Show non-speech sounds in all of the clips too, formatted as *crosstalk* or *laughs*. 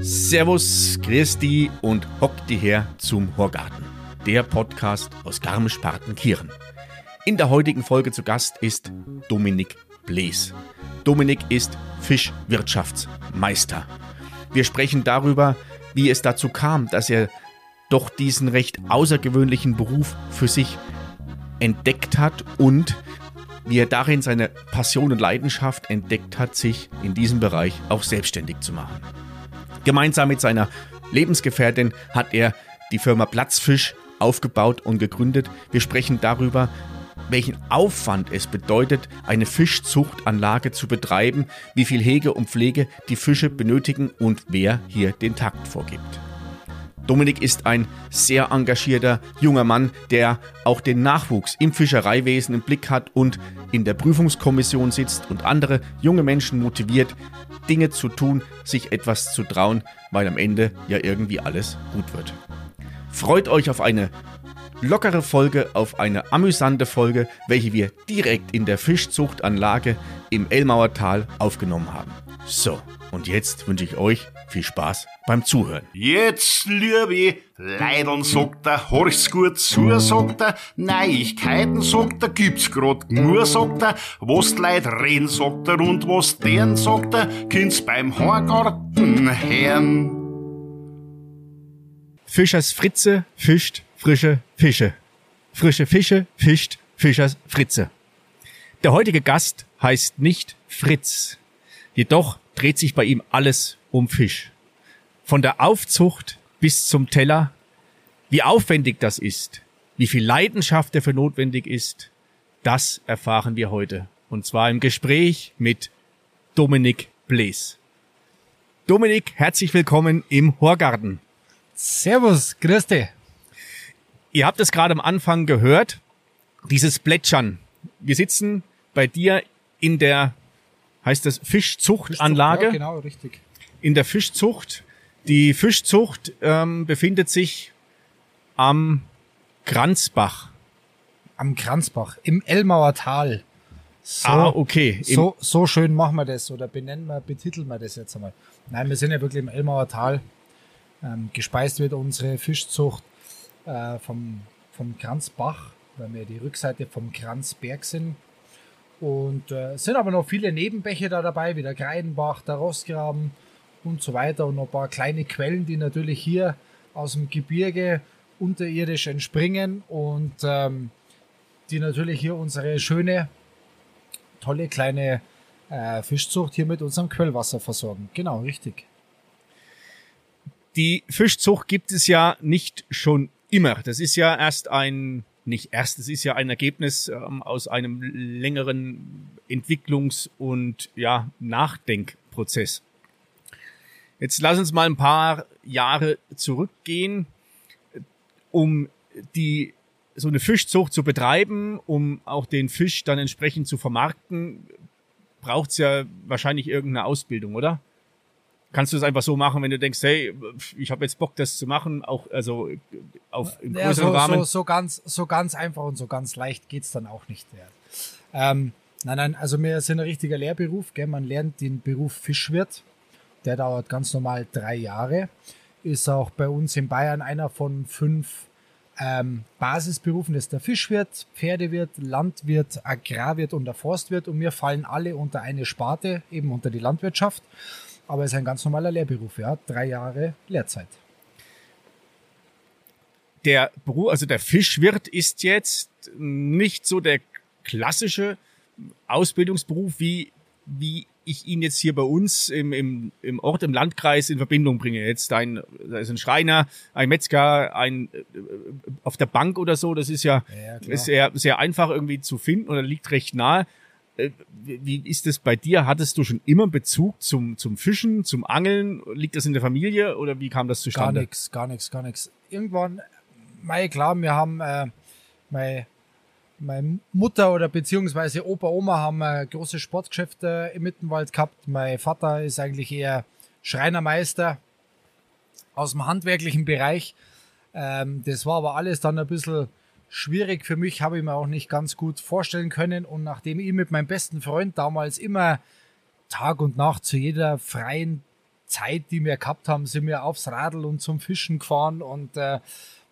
Servus, Christi und hockt die her zum Horgarten, der Podcast aus Garmisch-Partenkirchen. In der heutigen Folge zu Gast ist Dominik Blees. Dominik ist Fischwirtschaftsmeister. Wir sprechen darüber, wie es dazu kam, dass er doch diesen recht außergewöhnlichen Beruf für sich entdeckt hat und wie er darin seine Passion und Leidenschaft entdeckt hat, sich in diesem Bereich auch selbstständig zu machen. Gemeinsam mit seiner Lebensgefährtin hat er die Firma Platzfisch aufgebaut und gegründet. Wir sprechen darüber, welchen Aufwand es bedeutet, eine Fischzuchtanlage zu betreiben, wie viel Hege und Pflege die Fische benötigen und wer hier den Takt vorgibt. Dominik ist ein sehr engagierter junger Mann, der auch den Nachwuchs im Fischereiwesen im Blick hat und in der Prüfungskommission sitzt und andere junge Menschen motiviert, Dinge zu tun, sich etwas zu trauen, weil am Ende ja irgendwie alles gut wird. Freut euch auf eine lockere Folge, auf eine amüsante Folge, welche wir direkt in der Fischzuchtanlage im Elmauer Tal aufgenommen haben. So, und jetzt wünsche ich euch viel Spaß beim Zuhören. Jetzt, liebe Leidern, sagt er, horch's gut zu, sagt er, Neuigkeiten, sagt er, gibt's grad nur, sagt er, was die Leute reden, sagt er, und was deren, sagt er, kind's beim Horgarten hören. Fischers Fritze fischt frische Fische. Frische Fische fischt Fischers Fritze. Der heutige Gast heißt nicht Fritz. Jedoch dreht sich bei ihm alles um Fisch. Von der Aufzucht bis zum Teller, wie aufwendig das ist, wie viel Leidenschaft dafür notwendig ist, das erfahren wir heute. Und zwar im Gespräch mit Dominik Blees. Dominik, herzlich willkommen im Horgarten. Servus, grüß dich. Ihr habt es gerade am Anfang gehört, dieses Plätschern. Wir sitzen bei dir in der, heißt das, Fischzuchtanlage. Ja, genau, richtig in der Fischzucht. Die Fischzucht ähm, befindet sich am Kranzbach. Am Kranzbach, im Elmauer Tal. So, ah, okay. so, so schön machen wir das oder benennen wir, betiteln wir das jetzt einmal. Nein, wir sind ja wirklich im Elmauer Tal. Ähm, gespeist wird unsere Fischzucht äh, vom, vom Kranzbach, weil wir die Rückseite vom Kranzberg sind. Und äh, sind aber noch viele Nebenbäche da dabei, wie der Kreidenbach, der Rostgraben, und so weiter und ein paar kleine Quellen, die natürlich hier aus dem Gebirge unterirdisch entspringen und ähm, die natürlich hier unsere schöne, tolle kleine äh, Fischzucht hier mit unserem Quellwasser versorgen. Genau, richtig. Die Fischzucht gibt es ja nicht schon immer. Das ist ja erst ein, nicht erst, das ist ja ein Ergebnis ähm, aus einem längeren Entwicklungs- und ja, Nachdenkprozess. Jetzt lass uns mal ein paar Jahre zurückgehen, um die so eine Fischzucht zu betreiben, um auch den Fisch dann entsprechend zu vermarkten, braucht's ja wahrscheinlich irgendeine Ausbildung, oder? Kannst du das einfach so machen, wenn du denkst, hey, ich habe jetzt Bock, das zu machen, auch also auf im ja, größeren so, Rahmen? So, so ganz, so ganz einfach und so ganz leicht geht's dann auch nicht. Ähm, nein, nein, also wir sind ein richtiger Lehrberuf, gell? man lernt den Beruf Fischwirt der dauert ganz normal drei Jahre. Ist auch bei uns in Bayern einer von fünf ähm, Basisberufen. Das ist der Fischwirt, Pferdewirt, Landwirt, Agrarwirt und der Forstwirt. Und wir fallen alle unter eine Sparte, eben unter die Landwirtschaft. Aber es ist ein ganz normaler Lehrberuf, ja. Drei Jahre Lehrzeit. Der Beruf, also der Fischwirt ist jetzt nicht so der klassische Ausbildungsberuf, wie, wie ich ihn jetzt hier bei uns im, im, im Ort, im Landkreis in Verbindung bringe. Jetzt ein, da ist ein Schreiner, ein Metzger, ein äh, auf der Bank oder so, das ist ja, ja ist sehr, sehr einfach irgendwie zu finden oder liegt recht nahe. Äh, wie ist das bei dir? Hattest du schon immer Bezug zum, zum Fischen, zum Angeln? Liegt das in der Familie oder wie kam das zustande? Gar nichts, gar nichts, gar nichts. Irgendwann, mei, klar, wir haben, äh, mei, meine Mutter oder beziehungsweise Opa, Oma haben äh, große Sportgeschäfte im Mittenwald gehabt. Mein Vater ist eigentlich eher Schreinermeister aus dem handwerklichen Bereich. Ähm, das war aber alles dann ein bisschen schwierig für mich, habe ich mir auch nicht ganz gut vorstellen können. Und nachdem ich mit meinem besten Freund damals immer Tag und Nacht zu jeder freien Zeit, die wir gehabt haben, sind wir aufs Radl und zum Fischen gefahren und äh,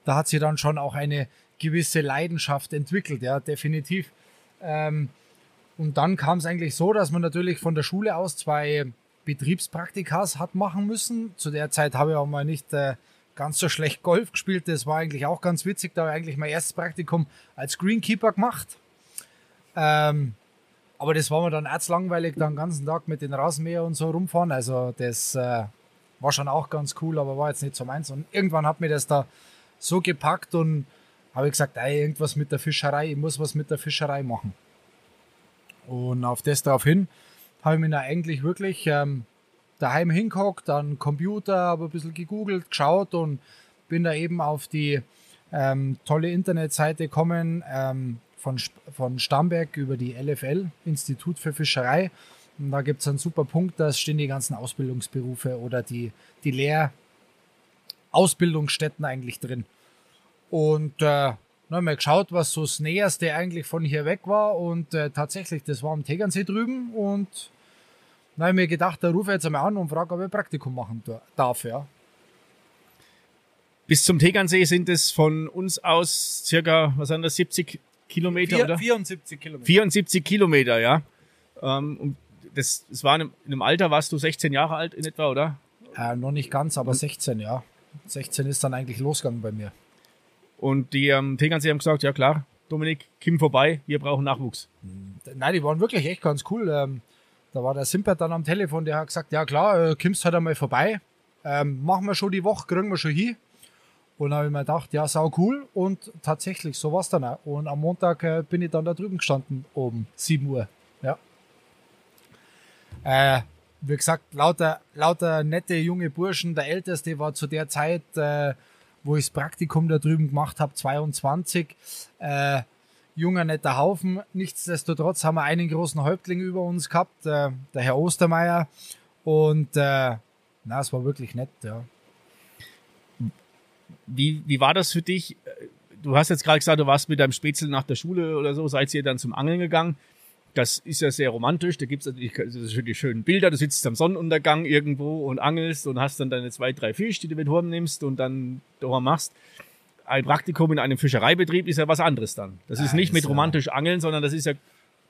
da hat sich dann schon auch eine gewisse Leidenschaft entwickelt, ja, definitiv. Ähm, und dann kam es eigentlich so, dass man natürlich von der Schule aus zwei Betriebspraktikas hat machen müssen. Zu der Zeit habe ich auch mal nicht äh, ganz so schlecht Golf gespielt. Das war eigentlich auch ganz witzig. Da habe ich eigentlich mein erstes Praktikum als Greenkeeper gemacht. Ähm, aber das war mir dann erzlangweilig, dann den ganzen Tag mit den Rasenmäher und so rumfahren. Also das äh, war schon auch ganz cool, aber war jetzt nicht so meins. Und irgendwann hat mir das da so gepackt und habe ich gesagt, ey, irgendwas mit der Fischerei, ich muss was mit der Fischerei machen. Und auf das daraufhin habe ich mir da eigentlich wirklich ähm, daheim hingehockt, dann Computer, habe ein bisschen gegoogelt, geschaut und bin da eben auf die ähm, tolle Internetseite gekommen ähm, von, von Stamberg über die LFL, Institut für Fischerei. Und da gibt es einen super Punkt, da stehen die ganzen Ausbildungsberufe oder die, die Lehrausbildungsstätten eigentlich drin. Und äh, dann haben wir geschaut, was so das Näherste eigentlich von hier weg war. Und äh, tatsächlich, das war am Tegernsee drüben. Und dann habe ich mir gedacht, da rufe ich jetzt einmal an und frage, ob ich Praktikum machen darf. Ja. Bis zum Tegernsee sind es von uns aus circa, was sind das, 70 Kilometer? Vier, oder? 74 Kilometer. 74 Kilometer, ja. Ähm, und das, das war in einem Alter, warst du 16 Jahre alt in etwa, oder? Äh, noch nicht ganz, aber 16, ja. 16 ist dann eigentlich losgegangen bei mir. Und die ähm, Tegernsee haben gesagt, ja klar, Dominik, komm vorbei, wir brauchen Nachwuchs. Nein, die waren wirklich echt ganz cool. Ähm, da war der Simpert dann am Telefon, der hat gesagt, ja klar, äh, kommst halt einmal vorbei. Ähm, machen wir schon die Woche, kriegen wir schon hin. Und dann habe ich mir gedacht, ja, sau cool. Und tatsächlich, so war es dann auch. Und am Montag äh, bin ich dann da drüben gestanden, oben, 7 Uhr. Ja. Äh, wie gesagt, lauter, lauter nette junge Burschen. Der Älteste war zu der Zeit äh, wo ich das Praktikum da drüben gemacht habe, 22. Äh, junger, netter Haufen. Nichtsdestotrotz haben wir einen großen Häuptling über uns gehabt, äh, der Herr Ostermeier. Und äh, na, es war wirklich nett, ja. Wie, wie war das für dich? Du hast jetzt gerade gesagt, du warst mit deinem Spätzle nach der Schule oder so, seid ihr dann zum Angeln gegangen. Das ist ja sehr romantisch. Da gibt es natürlich die schönen Bilder. Du sitzt am Sonnenuntergang irgendwo und angelst und hast dann deine zwei, drei Fische, die du mit Horn nimmst und dann daheim machst. Ein Praktikum in einem Fischereibetrieb ist ja was anderes dann. Das ist nicht mit romantisch Angeln, sondern das ist ja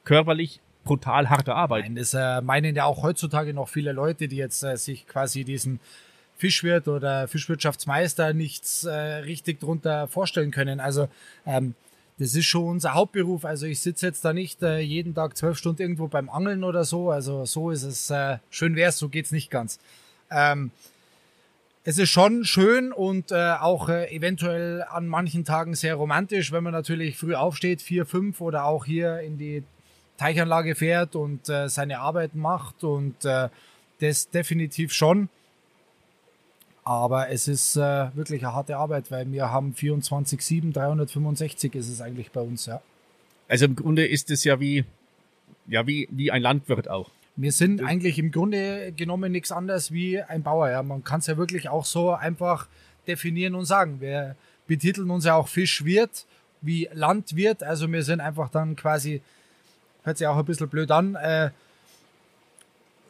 körperlich brutal harte Arbeit. Nein, das äh, meinen ja auch heutzutage noch viele Leute, die jetzt äh, sich quasi diesen Fischwirt oder Fischwirtschaftsmeister nichts äh, richtig drunter vorstellen können. Also ähm, das ist schon unser Hauptberuf. Also ich sitze jetzt da nicht äh, jeden Tag zwölf Stunden irgendwo beim Angeln oder so. Also so ist es. Äh, schön wäre es, so geht's nicht ganz. Ähm, es ist schon schön und äh, auch äh, eventuell an manchen Tagen sehr romantisch, wenn man natürlich früh aufsteht, vier, fünf oder auch hier in die Teichanlage fährt und äh, seine Arbeiten macht und äh, das definitiv schon. Aber es ist äh, wirklich eine harte Arbeit, weil wir haben 24-7, 365 ist es eigentlich bei uns, ja. Also im Grunde ist es ja wie, ja, wie, wie ein Landwirt auch. Wir sind eigentlich im Grunde genommen nichts anderes wie ein Bauer. Ja. Man kann es ja wirklich auch so einfach definieren und sagen. Wir betiteln uns ja auch Fischwirt wie Landwirt. Also wir sind einfach dann quasi, hört sich auch ein bisschen blöd an, äh,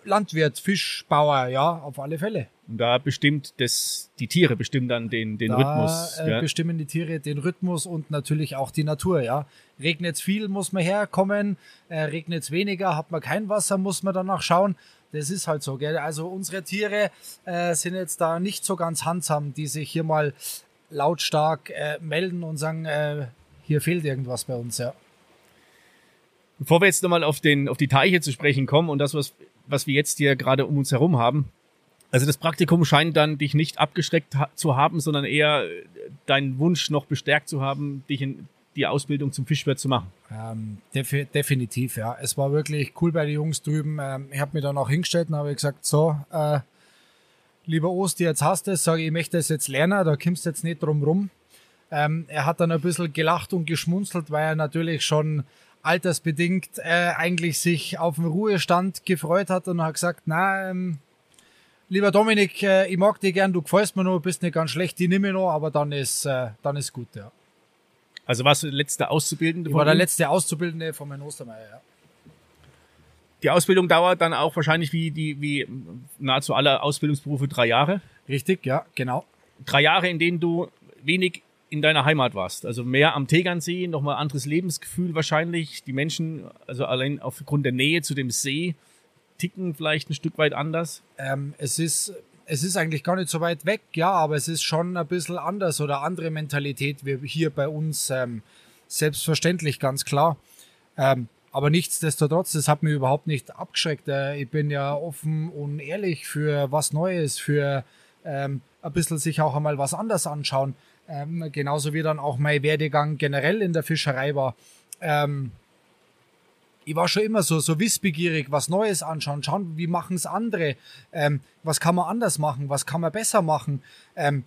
Landwirt, Fischbauer, ja, auf alle Fälle. Und da bestimmt das, die Tiere bestimmen dann den, den da, Rhythmus. Äh, ja. Bestimmen die Tiere den Rhythmus und natürlich auch die Natur, ja. Regnet es viel, muss man herkommen. Äh, Regnet es weniger, hat man kein Wasser, muss man danach schauen. Das ist halt so, gell. Also unsere Tiere äh, sind jetzt da nicht so ganz handsam, die sich hier mal lautstark äh, melden und sagen, äh, hier fehlt irgendwas bei uns, ja. Bevor wir jetzt nochmal auf, den, auf die Teiche zu sprechen kommen und das, was, was wir jetzt hier gerade um uns herum haben, also das Praktikum scheint dann dich nicht abgeschreckt ha zu haben, sondern eher äh, deinen Wunsch noch bestärkt zu haben, dich in die Ausbildung zum Fischwirt zu machen. Ähm, defi definitiv, ja. Es war wirklich cool bei den Jungs drüben. Ähm, ich habe mich dann auch hingestellt und habe gesagt, so, äh, lieber Osti, jetzt hast du es, sage ich, ich möchte es jetzt lernen, da kommst du jetzt nicht drum rum. Ähm, er hat dann ein bisschen gelacht und geschmunzelt, weil er natürlich schon altersbedingt äh, eigentlich sich auf den Ruhestand gefreut hat und hat gesagt, na, ähm, lieber Dominik, äh, ich mag dich gern, du gefällst mir noch, bist nicht ganz schlecht, die nehme ich noch, aber dann ist, äh, dann ist gut, ja. Also warst du der letzte Auszubildende? Ich war der letzte Auszubildende von meinem Ostermeier, ja. Die Ausbildung dauert dann auch wahrscheinlich wie die, wie nahezu alle Ausbildungsberufe drei Jahre. Richtig, ja, genau. Drei Jahre, in denen du wenig in deiner Heimat warst. Also mehr am Tegernsee, nochmal anderes Lebensgefühl wahrscheinlich. Die Menschen, also allein aufgrund der Nähe zu dem See, ticken vielleicht ein Stück weit anders. Ähm, es ist, es ist eigentlich gar nicht so weit weg, ja, aber es ist schon ein bisschen anders oder andere Mentalität wie hier bei uns. Ähm, selbstverständlich, ganz klar. Ähm, aber nichtsdestotrotz, das hat mich überhaupt nicht abgeschreckt. Äh, ich bin ja offen und ehrlich für was Neues, für ähm, ein bisschen sich auch einmal was anders anschauen. Ähm, genauso wie dann auch mein Werdegang generell in der Fischerei war. Ähm, ich war schon immer so, so wissbegierig, was Neues anschauen, schauen, wie machen es andere, ähm, was kann man anders machen, was kann man besser machen. Ähm,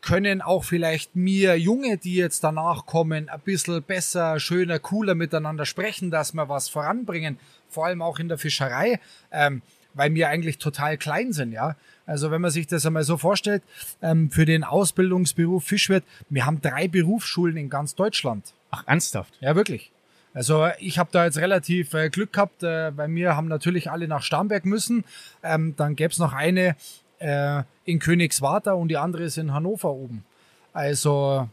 können auch vielleicht mir Junge, die jetzt danach kommen, ein bisschen besser, schöner, cooler miteinander sprechen, dass wir was voranbringen, vor allem auch in der Fischerei, ähm, weil wir eigentlich total klein sind, ja. Also wenn man sich das einmal so vorstellt, ähm, für den Ausbildungsberuf Fischwirt, wir haben drei Berufsschulen in ganz Deutschland. Ach, ernsthaft? Ja, wirklich. Also ich habe da jetzt relativ äh, Glück gehabt, äh, weil wir haben natürlich alle nach Starnberg müssen. Ähm, dann gäbe es noch eine äh, in Königswarter und die andere ist in Hannover oben. Also,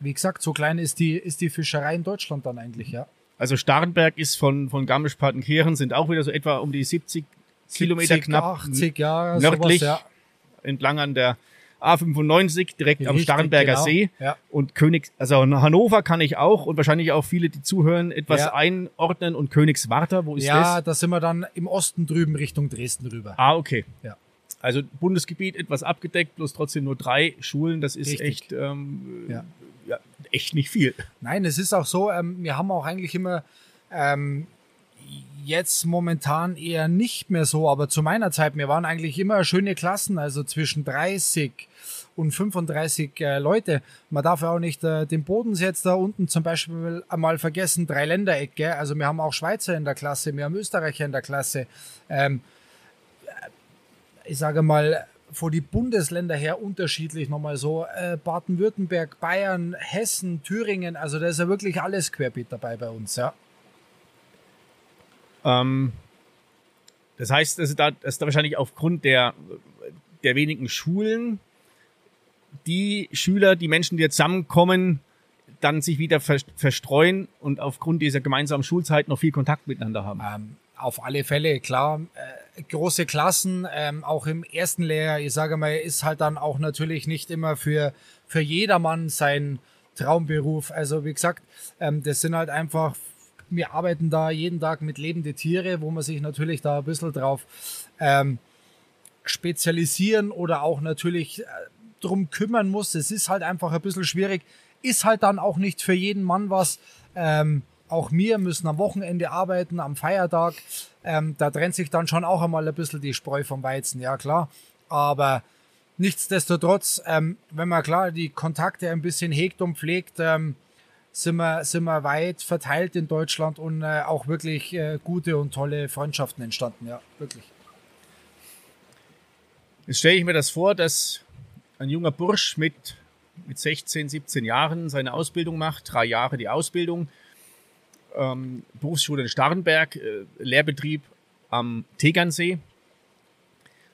wie gesagt, so klein ist die, ist die Fischerei in Deutschland dann eigentlich, ja. Also Starnberg ist von, von Garmisch-Partenkirchen sind auch wieder so etwa um die 70 Kilometer 70, knapp 80, ja, nördlich, sowas, entlang an der A95, direkt am Richtig, Starnberger genau, See. ja. Und Königs, also Hannover kann ich auch und wahrscheinlich auch viele, die zuhören, etwas Ja. einordnen und Königswarter, wo ist Ja, das? da sind wir dann im Osten drüben Richtung Dresden rüber. Ah, okay. Ja. Also Bundesgebiet etwas abgedeckt, bloß trotzdem nur drei Schulen, das ist Richtig. echt, ähm, Ja. ja, echt nicht viel. Nein, es ist auch so, ähm, wir haben auch eigentlich immer ähm, jetzt momentan eher nicht mehr so, aber zu meiner Zeit, wir waren eigentlich immer schöne Klassen, also zwischen 30 und 35 äh, Leute. Man darf ja auch nicht äh, den Bodensee jetzt da unten zum Beispiel einmal vergessen, drei Ländereck, gell? also wir haben auch Schweizer in der Klasse, wir haben Österreicher in der Klasse. Ähm, ich sage mal, vor die Bundesländer her unterschiedlich nochmal so. Äh, Baden-Württemberg, Bayern, Hessen, Thüringen, also da ist ja wirklich alles querbeet dabei bei uns, ja. Ähm, das heißt, dass da, dass da wahrscheinlich aufgrund der, der wenigen Schulen die Schüler, die Menschen, die zusammenkommen, dann sich wieder ver verstreuen und aufgrund dieser gemeinsamen Schulzeit noch viel Kontakt miteinander haben. Ähm, auf alle Fälle, klar. Äh, große Klassen, ähm, auch im ersten Lehrjahr, ich sage mal, ist halt dann auch natürlich nicht immer für, für jedermann sein Traumberuf. Also wie gesagt, ähm, das sind halt einfach, wir arbeiten da jeden Tag mit lebenden Tiere, wo man sich natürlich da ein bisschen drauf ähm, spezialisieren oder auch natürlich äh, drum kümmern muss. Es ist halt einfach ein bisschen schwierig. Ist halt dann auch nicht für jeden Mann was. Ähm, auch wir müssen am Wochenende arbeiten, am Feiertag. Ähm, da trennt sich dann schon auch einmal ein bisschen die Spreu vom Weizen, ja klar. Aber nichtsdestotrotz, ähm, wenn man klar die Kontakte ein bisschen hegt und pflegt, ähm, sind, wir, sind wir weit verteilt in Deutschland und äh, auch wirklich äh, gute und tolle Freundschaften entstanden, ja, wirklich. Jetzt stelle ich mir das vor, dass ein junger Bursch mit, mit 16, 17 Jahren seine Ausbildung macht, drei Jahre die Ausbildung, ähm, Berufsschule in Starnberg, äh, Lehrbetrieb am Tegernsee.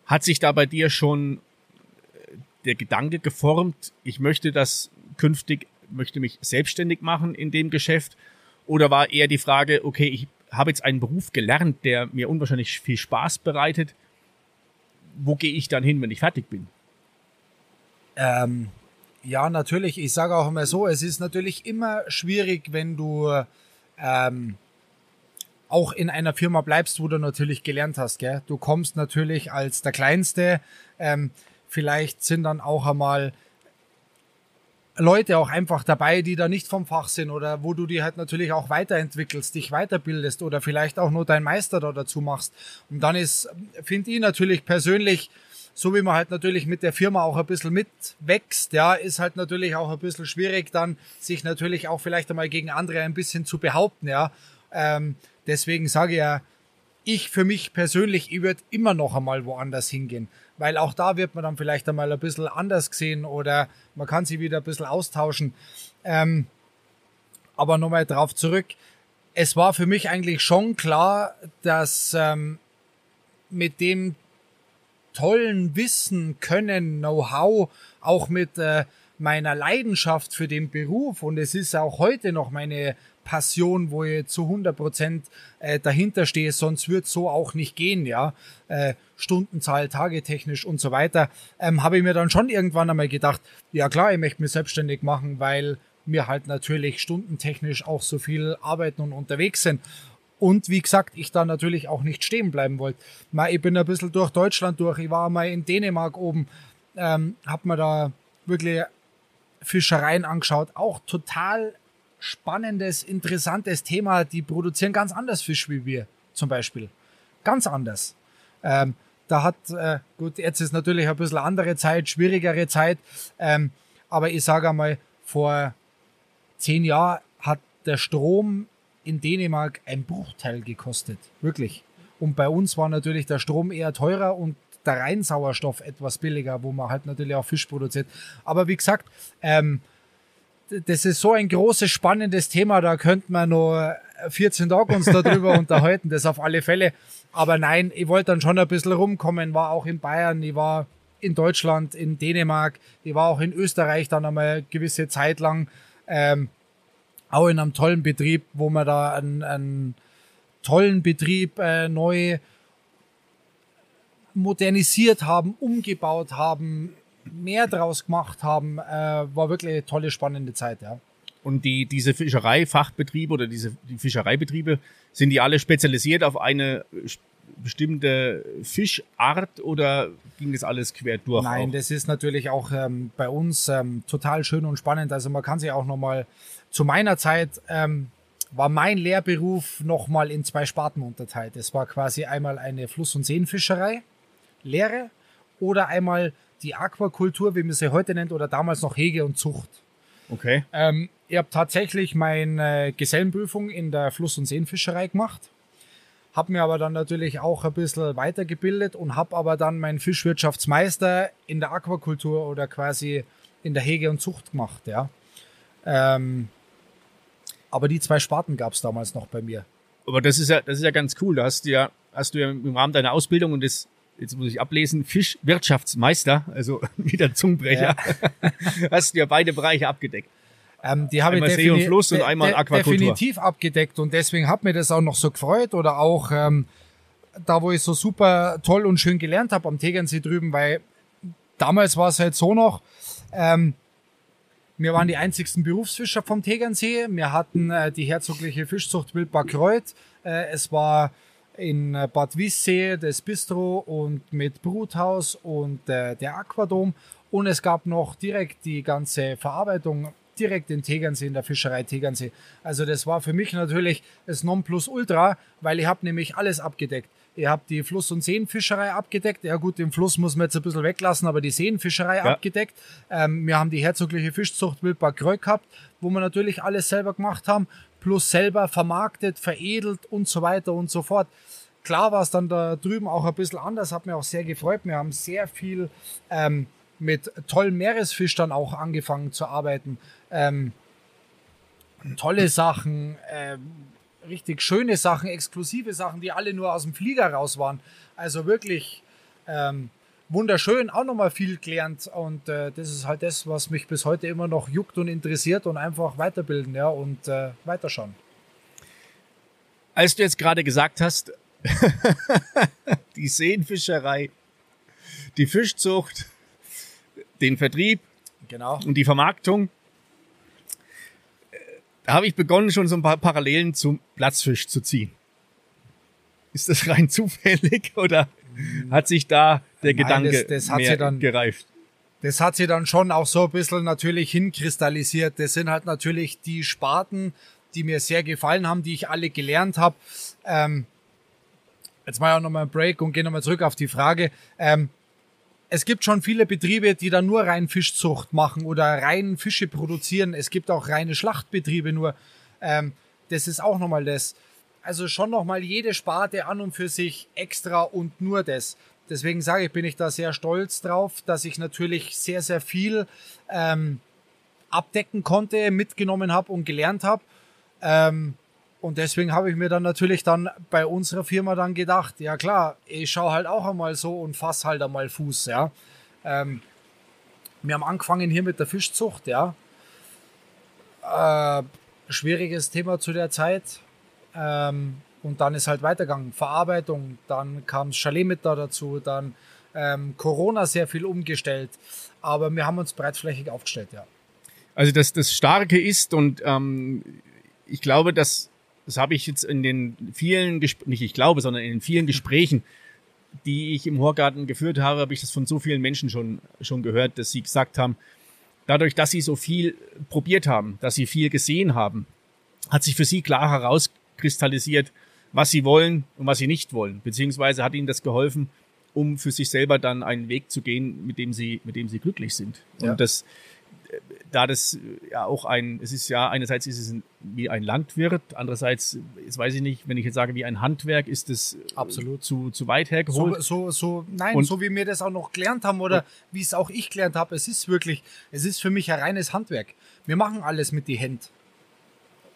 Hat sich da bei dir schon äh, der Gedanke geformt, ich möchte das künftig, möchte mich selbstständig machen in dem Geschäft? Oder war eher die Frage, okay, ich habe jetzt einen Beruf gelernt, der mir unwahrscheinlich viel Spaß bereitet. Wo gehe ich dann hin, wenn ich fertig bin? Ähm, ja, natürlich. Ich sage auch immer so, es ist natürlich immer schwierig, wenn du ähm, auch in einer Firma bleibst, wo du natürlich gelernt hast. Gell? Du kommst natürlich als der Kleinste. Ähm, vielleicht sind dann auch einmal Leute auch einfach dabei, die da nicht vom Fach sind oder wo du die halt natürlich auch weiterentwickelst, dich weiterbildest oder vielleicht auch nur dein Meister da dazu machst. Und dann ist, finde ich natürlich persönlich, so wie man halt natürlich mit der Firma auch ein bisschen mitwächst, ja, ist halt natürlich auch ein bisschen schwierig, dann sich natürlich auch vielleicht einmal gegen andere ein bisschen zu behaupten, ja. Ähm, deswegen sage ich ja, ich für mich persönlich, ich würde immer noch einmal woanders hingehen, weil auch da wird man dann vielleicht einmal ein bisschen anders gesehen oder man kann sie wieder ein bisschen austauschen. Ähm, aber nochmal drauf zurück. Es war für mich eigentlich schon klar, dass ähm, mit dem tollen Wissen, Können, Know-how, auch mit äh, meiner Leidenschaft für den Beruf und es ist auch heute noch meine Passion, wo ich zu 100 Prozent äh, dahinter stehe, sonst wird so auch nicht gehen, ja. Äh, Stundenzahl, tagetechnisch und so weiter, ähm, habe ich mir dann schon irgendwann einmal gedacht, ja klar, ich möchte mich selbstständig machen, weil wir halt natürlich stundentechnisch auch so viel arbeiten und unterwegs sind. Und wie gesagt, ich da natürlich auch nicht stehen bleiben wollte. Ich bin ein bisschen durch Deutschland durch. Ich war mal in Dänemark oben, ähm, habe mir da wirklich Fischereien angeschaut. Auch total spannendes, interessantes Thema. Die produzieren ganz anders Fisch wie wir zum Beispiel. Ganz anders. Ähm, da hat, äh, gut, jetzt ist natürlich ein bisschen andere Zeit, schwierigere Zeit. Ähm, aber ich sage einmal, vor zehn Jahren hat der Strom in Dänemark ein Bruchteil gekostet. Wirklich. Und bei uns war natürlich der Strom eher teurer und der Reinsauerstoff etwas billiger, wo man halt natürlich auch Fisch produziert. Aber wie gesagt, ähm, das ist so ein großes, spannendes Thema, da könnte man nur 14 Tage uns darüber *laughs* unterhalten, das auf alle Fälle. Aber nein, ich wollte dann schon ein bisschen rumkommen, war auch in Bayern, ich war in Deutschland, in Dänemark, ich war auch in Österreich dann einmal eine gewisse Zeit lang, ähm, auch in einem tollen Betrieb, wo wir da einen, einen tollen Betrieb äh, neu modernisiert haben, umgebaut haben, mehr draus gemacht haben, äh, war wirklich eine tolle, spannende Zeit, ja. Und die, diese Fischereifachbetriebe oder diese die Fischereibetriebe, sind die alle spezialisiert auf eine bestimmte Fischart oder ging das alles quer durch? Nein, auch? das ist natürlich auch ähm, bei uns ähm, total schön und spannend. Also man kann sich auch nochmal, zu meiner Zeit ähm, war mein Lehrberuf nochmal in zwei Sparten unterteilt. Es war quasi einmal eine Fluss- und Seenfischerei, Lehre, oder einmal die Aquakultur, wie man sie heute nennt, oder damals noch Hege und Zucht. Okay. Ähm, ich habe tatsächlich meine Gesellenprüfung in der Fluss- und Seenfischerei gemacht, habe mir aber dann natürlich auch ein bisschen weitergebildet und habe aber dann meinen Fischwirtschaftsmeister in der Aquakultur oder quasi in der Hege und Zucht gemacht, ja. Ähm, aber die zwei Sparten gab es damals noch bei mir. Aber das ist ja, das ist ja ganz cool. Da hast du ja, hast du ja im Rahmen deiner Ausbildung und das jetzt muss ich ablesen, Fischwirtschaftsmeister, also *laughs* wieder Zungenbrecher, ja. *laughs* hast du ja beide Bereiche abgedeckt. Ähm, die habe einmal ich See und Fluss und einmal Aquakultur. definitiv abgedeckt und deswegen hat mir das auch noch so gefreut oder auch ähm, da, wo ich so super toll und schön gelernt habe am Tegernsee drüben, weil damals war es halt so noch, ähm, wir waren die einzigsten Berufsfischer vom Tegernsee. Wir hatten äh, die herzogliche Fischzucht Wildbar Kreuth. Äh, es war in äh, Bad Wissee das Bistro und mit Bruthaus und äh, der Aquadom. Und es gab noch direkt die ganze Verarbeitung direkt in Tegernsee, in der Fischerei Tegernsee. Also das war für mich natürlich das Nonplusultra, weil ich habe nämlich alles abgedeckt. Ihr habt die Fluss- und Seenfischerei abgedeckt. Ja gut, den Fluss muss man jetzt ein bisschen weglassen, aber die Seenfischerei ja. abgedeckt. Ähm, wir haben die herzogliche Fischzucht Wildpark Kreu gehabt, wo wir natürlich alles selber gemacht haben plus selber vermarktet, veredelt und so weiter und so fort. Klar war es dann da drüben auch ein bisschen anders, hat mir auch sehr gefreut. Wir haben sehr viel ähm, mit tollen Meeresfisch dann auch angefangen zu arbeiten. Ähm, tolle Sachen, ähm, richtig schöne Sachen, exklusive Sachen, die alle nur aus dem Flieger raus waren. Also wirklich ähm, wunderschön, auch nochmal viel gelernt und äh, das ist halt das, was mich bis heute immer noch juckt und interessiert und einfach weiterbilden, ja, und äh, weiterschauen. Als du jetzt gerade gesagt hast, *laughs* die Seenfischerei, die Fischzucht, den Vertrieb genau. und die Vermarktung, da habe ich begonnen, schon so ein paar Parallelen zum Platzfisch zu ziehen. Ist das rein *laughs* zufällig oder *laughs* hat sich da der Nein, Gedanke das, das hat mehr dann, gereift? Das hat sie dann schon auch so ein bisschen natürlich hinkristallisiert. Das sind halt natürlich die Sparten, die mir sehr gefallen haben, die ich alle gelernt habe. Ähm, jetzt mal auch nochmal einen Break und gehe nochmal zurück auf die Frage. Ähm, es gibt schon viele Betriebe, die dann nur rein Fischzucht machen oder rein Fische produzieren. Es gibt auch reine Schlachtbetriebe nur. Ähm, das ist auch nochmal das. Also schon nochmal jede Sparte an und für sich extra und nur das. Deswegen sage ich, bin ich da sehr stolz drauf, dass ich natürlich sehr, sehr viel ähm, abdecken konnte, mitgenommen habe und gelernt habe. Ähm, und deswegen habe ich mir dann natürlich dann bei unserer Firma dann gedacht, ja klar, ich schaue halt auch einmal so und fasse halt einmal Fuß, ja. Ähm, wir haben angefangen hier mit der Fischzucht, ja. Äh, schwieriges Thema zu der Zeit. Ähm, und dann ist halt weitergegangen. Verarbeitung, dann kam Chalet mit da dazu, dann ähm, Corona sehr viel umgestellt. Aber wir haben uns breitflächig aufgestellt, ja. Also das, das Starke ist und ähm, ich glaube, dass das habe ich jetzt in den vielen, Gespr nicht ich glaube, sondern in den vielen Gesprächen, die ich im Horgarten geführt habe, habe ich das von so vielen Menschen schon, schon gehört, dass sie gesagt haben, dadurch, dass sie so viel probiert haben, dass sie viel gesehen haben, hat sich für sie klar herauskristallisiert, was sie wollen und was sie nicht wollen. Beziehungsweise hat ihnen das geholfen, um für sich selber dann einen Weg zu gehen, mit dem sie, mit dem sie glücklich sind. Ja. Und das, da das ja auch ein, es ist ja einerseits ist es ein, wie ein Landwirt, andererseits, jetzt weiß ich nicht, wenn ich jetzt sage wie ein Handwerk, ist es absolut zu, zu weit hergeholt. So, so, so nein, und, so wie wir das auch noch gelernt haben oder wie es auch ich gelernt habe, es ist wirklich, es ist für mich ein reines Handwerk. Wir machen alles mit die Hände.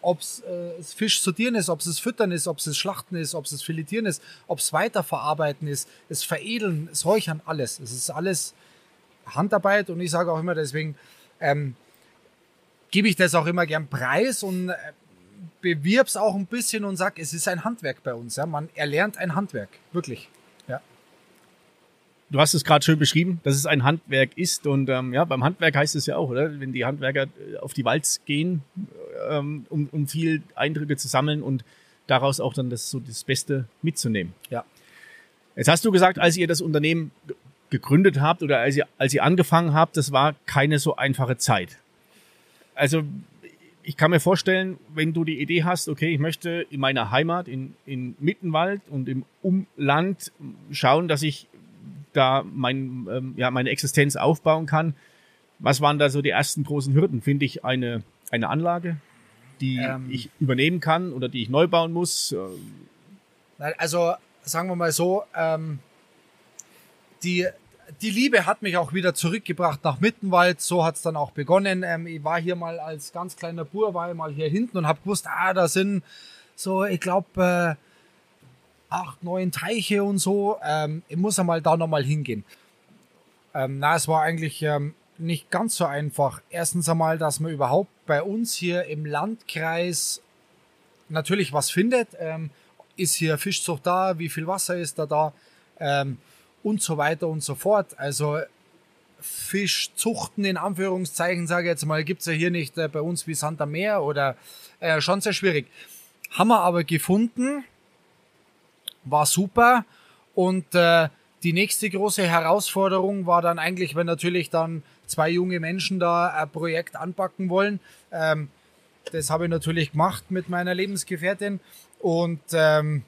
Ob es äh, Fisch sortieren ist, ob es Füttern ist, ob es Schlachten ist, ob es Filetieren ist, ob es Weiterverarbeiten ist, es Veredeln, es Räuchern, alles. Es ist alles Handarbeit und ich sage auch immer deswegen, ähm, gebe ich das auch immer gern preis und äh, bewirb's auch ein bisschen und sag, es ist ein Handwerk bei uns. Ja? Man erlernt ein Handwerk, wirklich. Du hast es gerade schön beschrieben, dass es ein Handwerk ist und ähm, ja, beim Handwerk heißt es ja auch, oder? Wenn die Handwerker äh, auf die Walz gehen, ähm, um, um viel Eindrücke zu sammeln und daraus auch dann das so das Beste mitzunehmen. Ja. Jetzt hast du gesagt, als ihr das Unternehmen gegründet habt oder als ihr, als ihr angefangen habt, das war keine so einfache Zeit. Also ich kann mir vorstellen, wenn du die Idee hast, okay, ich möchte in meiner Heimat, in, in Mittenwald und im Umland schauen, dass ich da mein, ähm, ja, meine Existenz aufbauen kann. Was waren da so die ersten großen Hürden? Finde ich eine, eine Anlage, die ähm, ich übernehmen kann oder die ich neu bauen muss? Also sagen wir mal so, ähm, die, die Liebe hat mich auch wieder zurückgebracht nach Mittenwald. So hat's dann auch begonnen. Ähm, ich war hier mal als ganz kleiner Bur, war ich mal hier hinten und habe gewusst, ah, da sind so, ich glaube, äh, acht, neun Teiche und so. Ähm, ich muss einmal da nochmal hingehen. Ähm, na, es war eigentlich ähm, nicht ganz so einfach. Erstens einmal, dass man überhaupt bei uns hier im Landkreis natürlich was findet. Ähm, ist hier Fischzucht da? Wie viel Wasser ist da da? Ähm, und so weiter und so fort. Also Fischzuchten in Anführungszeichen, sage ich jetzt mal, gibt's ja hier nicht äh, bei uns wie Sand am Meer oder äh, schon sehr schwierig. Haben wir aber gefunden, war super und äh, die nächste große Herausforderung war dann eigentlich, wenn natürlich dann zwei junge Menschen da ein Projekt anpacken wollen. Ähm, das habe ich natürlich gemacht mit meiner Lebensgefährtin und ähm,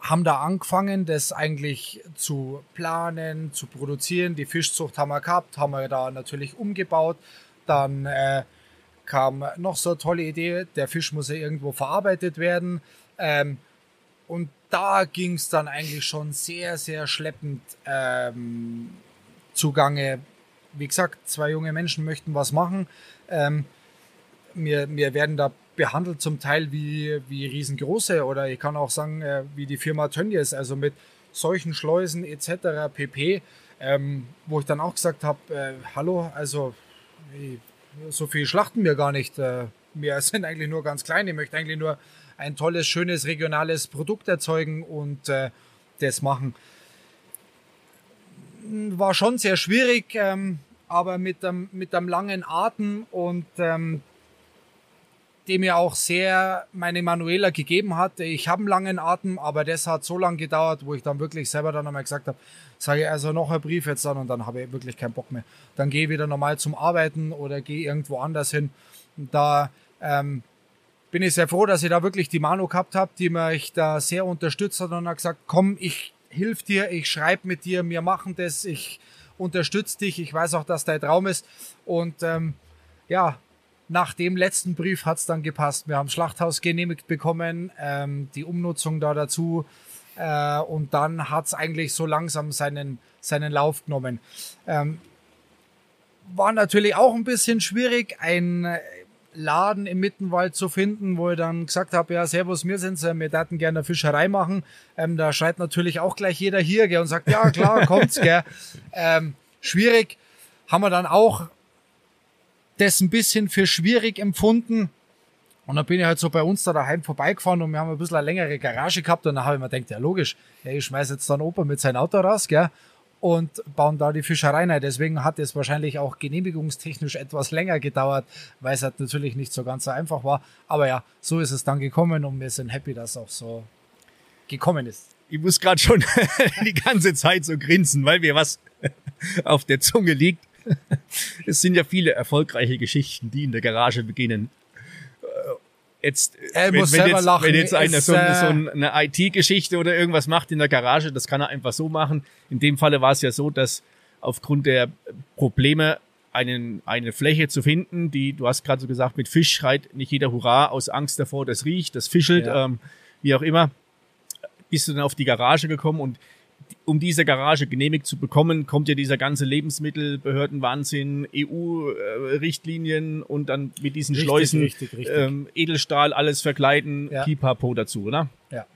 haben da angefangen, das eigentlich zu planen, zu produzieren. Die Fischzucht haben wir gehabt, haben wir da natürlich umgebaut. Dann äh, kam noch so eine tolle Idee, der Fisch muss ja irgendwo verarbeitet werden. Ähm, und da ging es dann eigentlich schon sehr, sehr schleppend ähm, zugange. Wie gesagt, zwei junge Menschen möchten was machen. Ähm, wir, wir werden da behandelt zum Teil wie, wie riesengroße oder ich kann auch sagen, äh, wie die Firma Tönnies, also mit solchen Schleusen etc. pp. Ähm, wo ich dann auch gesagt habe, äh, hallo, also so viel schlachten wir gar nicht. Äh, wir *laughs* sind eigentlich nur ganz klein. Ich möchte eigentlich nur ein tolles, schönes, regionales Produkt erzeugen und äh, das machen. War schon sehr schwierig, ähm, aber mit einem, mit einem langen Atem und ähm, die mir auch sehr meine Manuela gegeben hat. Ich habe einen langen Atem, aber das hat so lange gedauert, wo ich dann wirklich selber dann einmal gesagt habe, sage ich also noch ein Brief jetzt dann und dann habe ich wirklich keinen Bock mehr. Dann gehe ich wieder normal zum Arbeiten oder gehe irgendwo anders hin. Da ähm, bin ich sehr froh, dass ich da wirklich die Manu gehabt habe, die mich da sehr unterstützt hat und hat gesagt, komm, ich hilf dir, ich schreibe mit dir, wir machen das, ich unterstütze dich, ich weiß auch, dass dein Traum ist. Und ähm, ja, nach dem letzten Brief hat's dann gepasst. Wir haben Schlachthaus genehmigt bekommen, ähm, die Umnutzung da dazu. Äh, und dann hat's eigentlich so langsam seinen, seinen Lauf genommen. Ähm, war natürlich auch ein bisschen schwierig, ein Laden im Mittenwald zu finden, wo ich dann gesagt habe, ja, servus, wir sind's, wir daten gerne Fischerei machen. Ähm, da schreit natürlich auch gleich jeder hier gell, und sagt, ja, klar, *laughs* kommt's. gell. Ähm, schwierig. Haben wir dann auch das ein bisschen für schwierig empfunden. Und dann bin ich halt so bei uns da daheim vorbeigefahren und wir haben ein bisschen eine längere Garage gehabt und dann habe ich mir gedacht, ja logisch, ja, ich schmeiß jetzt dann Opa mit seinem Auto raus, gell, und bauen da die Fischerei rein. Deswegen hat es wahrscheinlich auch genehmigungstechnisch etwas länger gedauert, weil es halt natürlich nicht so ganz so einfach war. Aber ja, so ist es dann gekommen und wir sind happy, dass auch so gekommen ist. Ich muss gerade schon *laughs* die ganze Zeit so grinsen, weil mir was *laughs* auf der Zunge liegt. Es sind ja viele erfolgreiche Geschichten, die in der Garage beginnen jetzt, er wenn, muss wenn, jetzt lachen. wenn jetzt einer ist, so, äh, so eine IT-Geschichte oder irgendwas macht in der Garage, das kann er einfach so machen. In dem Falle war es ja so, dass aufgrund der Probleme einen, eine Fläche zu finden, die, du hast gerade so gesagt, mit Fisch schreit nicht jeder Hurra aus Angst davor, das riecht, das fischelt, ja. ähm, wie auch immer, bist du dann auf die Garage gekommen und um diese Garage genehmigt zu bekommen, kommt ja dieser ganze Lebensmittelbehördenwahnsinn, EU-Richtlinien und dann mit diesen richtig, Schleusen richtig, richtig. Ähm, Edelstahl, alles verkleiden, ja. Pipapo dazu, oder? Ja.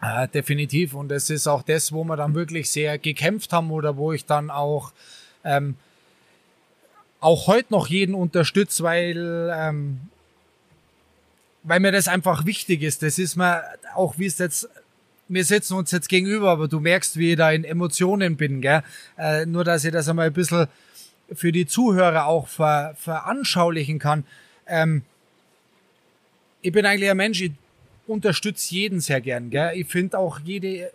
Äh, definitiv. Und es ist auch das, wo wir dann wirklich sehr gekämpft haben oder wo ich dann auch ähm, auch heute noch jeden unterstütze, weil ähm, weil mir das einfach wichtig ist. Das ist mir auch, wie es jetzt wir sitzen uns jetzt gegenüber, aber du merkst, wie ich da in Emotionen bin, gell? Äh, nur, dass ich das einmal ein bisschen für die Zuhörer auch ver, veranschaulichen kann. Ähm, ich bin eigentlich ein Mensch, ich unterstütze jeden sehr gern, gell? Ich finde auch jede,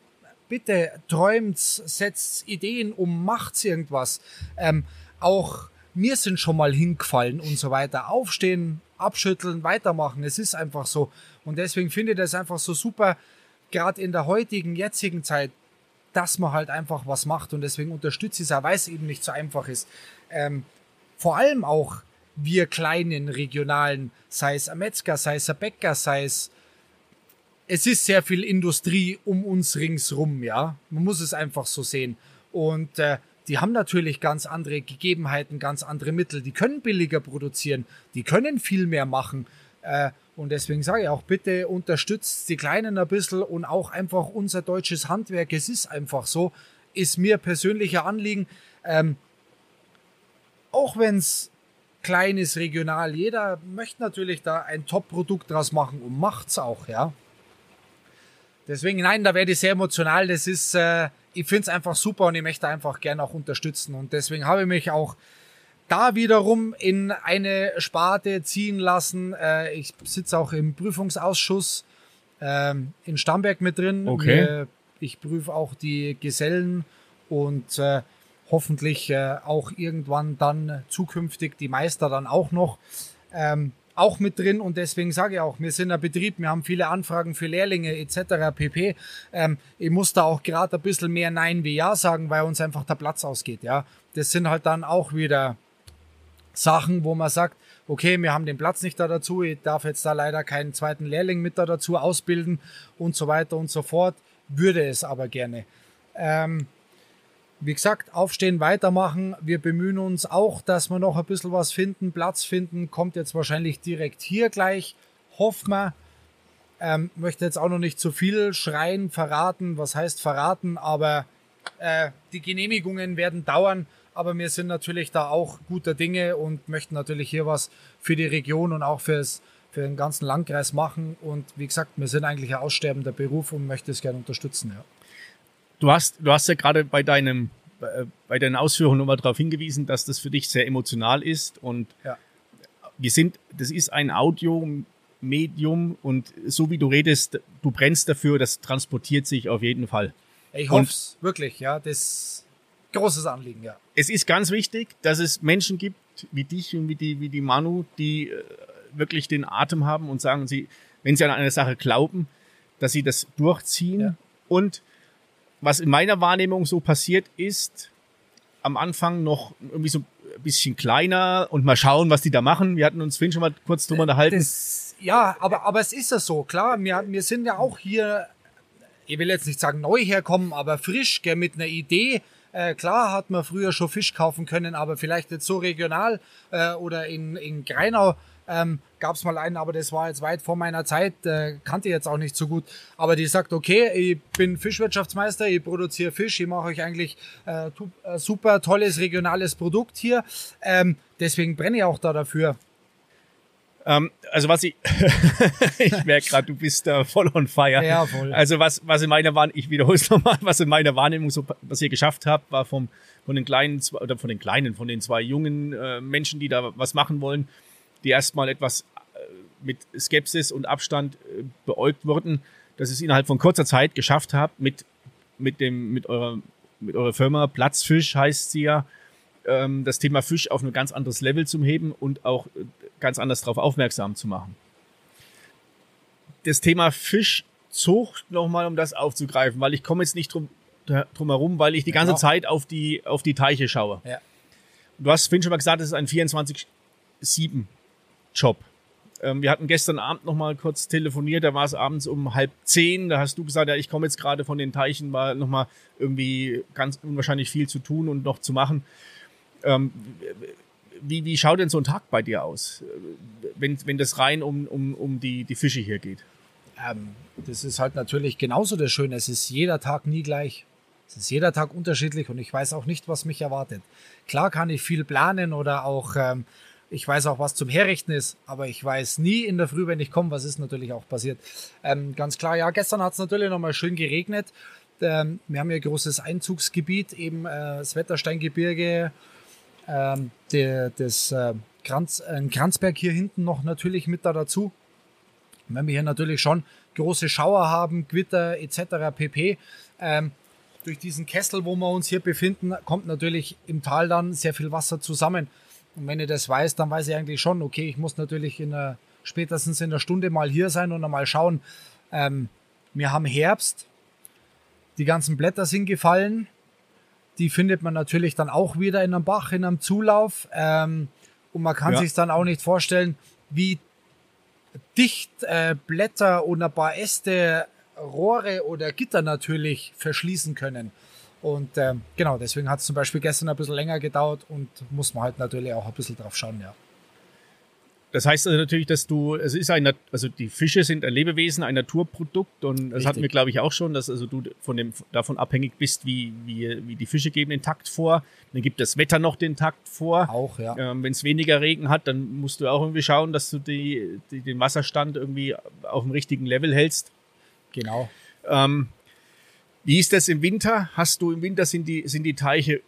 bitte träumt, setzt Ideen um, macht's irgendwas. Ähm, auch mir sind schon mal hingefallen und so weiter. Aufstehen, abschütteln, weitermachen. Es ist einfach so. Und deswegen finde ich das einfach so super, gerade in der heutigen, jetzigen Zeit, dass man halt einfach was macht und deswegen unterstütze ich es auch, weil es eben nicht so einfach ist. Ähm, vor allem auch wir kleinen regionalen, sei es ein Metzger, sei es ein Bäcker, sei es es ist sehr viel Industrie um uns ringsrum, ja. Man muss es einfach so sehen. Und äh, die haben natürlich ganz andere Gegebenheiten, ganz andere Mittel. Die können billiger produzieren, die können viel mehr machen. Äh, und deswegen sage ich auch, bitte unterstützt die Kleinen ein bisschen und auch einfach unser deutsches Handwerk. Es ist einfach so, ist mir persönlicher Anliegen. Ähm, auch wenn es klein ist, regional, jeder möchte natürlich da ein Top-Produkt draus machen und macht es auch, ja. Deswegen, nein, da werde ich sehr emotional. Das ist, äh, ich finde es einfach super und ich möchte einfach gerne auch unterstützen. Und deswegen habe ich mich auch da wiederum in eine Sparte ziehen lassen. Äh, ich sitze auch im Prüfungsausschuss ähm, in Stamberg mit drin. Okay. Äh, ich prüfe auch die Gesellen und äh, hoffentlich äh, auch irgendwann dann zukünftig die Meister dann auch noch. Ähm, auch mit drin und deswegen sage ich auch, wir sind ein Betrieb, wir haben viele Anfragen für Lehrlinge etc. pp. Ähm, ich muss da auch gerade ein bisschen mehr Nein wie Ja sagen, weil uns einfach der Platz ausgeht. Ja, das sind halt dann auch wieder Sachen, wo man sagt, okay, wir haben den Platz nicht da dazu, ich darf jetzt da leider keinen zweiten Lehrling mit da dazu ausbilden und so weiter und so fort, würde es aber gerne. Ähm, wie gesagt, aufstehen, weitermachen. Wir bemühen uns auch, dass wir noch ein bisschen was finden, Platz finden. Kommt jetzt wahrscheinlich direkt hier gleich. Hoffen wir. Ähm, möchte jetzt auch noch nicht zu viel schreien, verraten. Was heißt verraten? Aber äh, die Genehmigungen werden dauern aber wir sind natürlich da auch guter Dinge und möchten natürlich hier was für die Region und auch fürs, für den ganzen Landkreis machen. Und wie gesagt, wir sind eigentlich ein aussterbender Beruf und möchten es gerne unterstützen. Ja. Du hast, du hast ja gerade bei deinem, äh, bei deinen Ausführungen nochmal darauf hingewiesen, dass das für dich sehr emotional ist und ja. wir sind, das ist ein Audio-Medium und so wie du redest, du brennst dafür, das transportiert sich auf jeden Fall. Ich hoffe es wirklich, ja. Das großes Anliegen, ja. Es ist ganz wichtig, dass es Menschen gibt wie dich und wie die, wie die Manu, die äh, wirklich den Atem haben und sagen, sie, wenn sie an eine Sache glauben, dass sie das durchziehen. Ja. Und was in meiner Wahrnehmung so passiert ist, am Anfang noch irgendwie so ein bisschen kleiner und mal schauen, was die da machen. Wir hatten uns vorhin schon mal kurz drüber unterhalten. Das, ja, aber, aber es ist ja so, klar. Wir, wir sind ja auch hier, ich will jetzt nicht sagen neu herkommen, aber frisch, gell, mit einer Idee. Äh, klar hat man früher schon Fisch kaufen können, aber vielleicht nicht so regional äh, oder in, in Greinau ähm, gab es mal einen, aber das war jetzt weit vor meiner Zeit, äh, kannte ich jetzt auch nicht so gut. Aber die sagt, okay, ich bin Fischwirtschaftsmeister, ich produziere Fisch, ich mache euch eigentlich äh, äh, super tolles regionales Produkt hier. Ähm, deswegen brenne ich auch da dafür. Ähm, also was ich, *laughs* ich merke gerade, du bist da voll on fire. Ja, voll. Also was, was in meiner Wahrnehmung, ich wiederhole es nochmal, was in meiner Wahrnehmung so, was ihr geschafft habt, war vom, von den kleinen, oder von den kleinen, von den zwei jungen äh, Menschen, die da was machen wollen, die erstmal etwas äh, mit Skepsis und Abstand äh, beäugt wurden, dass es innerhalb von kurzer Zeit geschafft habt, mit, mit dem, mit eurer, mit eurer Firma Platzfisch heißt sie ja, ähm, das Thema Fisch auf ein ganz anderes Level zu heben und auch äh, ganz anders darauf aufmerksam zu machen. Das Thema Fischzucht nochmal, um das aufzugreifen, weil ich komme jetzt nicht drum, drum herum, weil ich die ganze genau. Zeit auf die, auf die Teiche schaue. Ja. Du hast vorhin schon mal gesagt, es ist ein 24-7 Job. Ähm, wir hatten gestern Abend noch mal kurz telefoniert, da war es abends um halb zehn. Da hast du gesagt, ja, ich komme jetzt gerade von den Teichen, war noch mal irgendwie ganz unwahrscheinlich viel zu tun und noch zu machen. Ähm, wie, wie schaut denn so ein Tag bei dir aus, wenn, wenn das rein um, um, um die, die Fische hier geht? Ähm, das ist halt natürlich genauso das Schöne. Es ist jeder Tag nie gleich. Es ist jeder Tag unterschiedlich und ich weiß auch nicht, was mich erwartet. Klar kann ich viel planen oder auch ähm, ich weiß auch, was zum Herrichten ist, aber ich weiß nie in der Früh, wenn ich komme, was ist natürlich auch passiert. Ähm, ganz klar, ja, gestern hat es natürlich nochmal schön geregnet. Ähm, wir haben hier ein großes Einzugsgebiet, eben äh, das Wettersteingebirge, ähm, der, das äh, Kranz, äh, Kranzberg hier hinten noch natürlich mit da dazu. wenn wir hier natürlich schon große Schauer haben, Gewitter etc. pp. Ähm, durch diesen Kessel, wo wir uns hier befinden, kommt natürlich im Tal dann sehr viel Wasser zusammen. Und wenn ich das weiß, dann weiß ich eigentlich schon, okay, ich muss natürlich in der, spätestens in der Stunde mal hier sein und einmal schauen. Ähm, wir haben Herbst, die ganzen Blätter sind gefallen. Die findet man natürlich dann auch wieder in einem Bach, in einem Zulauf. Ähm, und man kann ja. sich dann auch nicht vorstellen, wie dicht äh, Blätter und ein paar Äste, Rohre oder Gitter natürlich verschließen können. Und äh, genau, deswegen hat es zum Beispiel gestern ein bisschen länger gedauert und muss man halt natürlich auch ein bisschen drauf schauen, ja. Das heißt also natürlich, dass du, es ist ein, also die Fische sind ein Lebewesen, ein Naturprodukt und das Richtig. hatten wir, glaube ich, auch schon, dass also du von dem, davon abhängig bist, wie, wie, wie die Fische geben den Takt vor. Dann gibt das Wetter noch den Takt vor. Auch, ja. Ähm, Wenn es weniger Regen hat, dann musst du auch irgendwie schauen, dass du die, die den Wasserstand irgendwie auf dem richtigen Level hältst. Genau. Ähm, wie ist das im Winter? Hast du im Winter sind die, sind die Teiche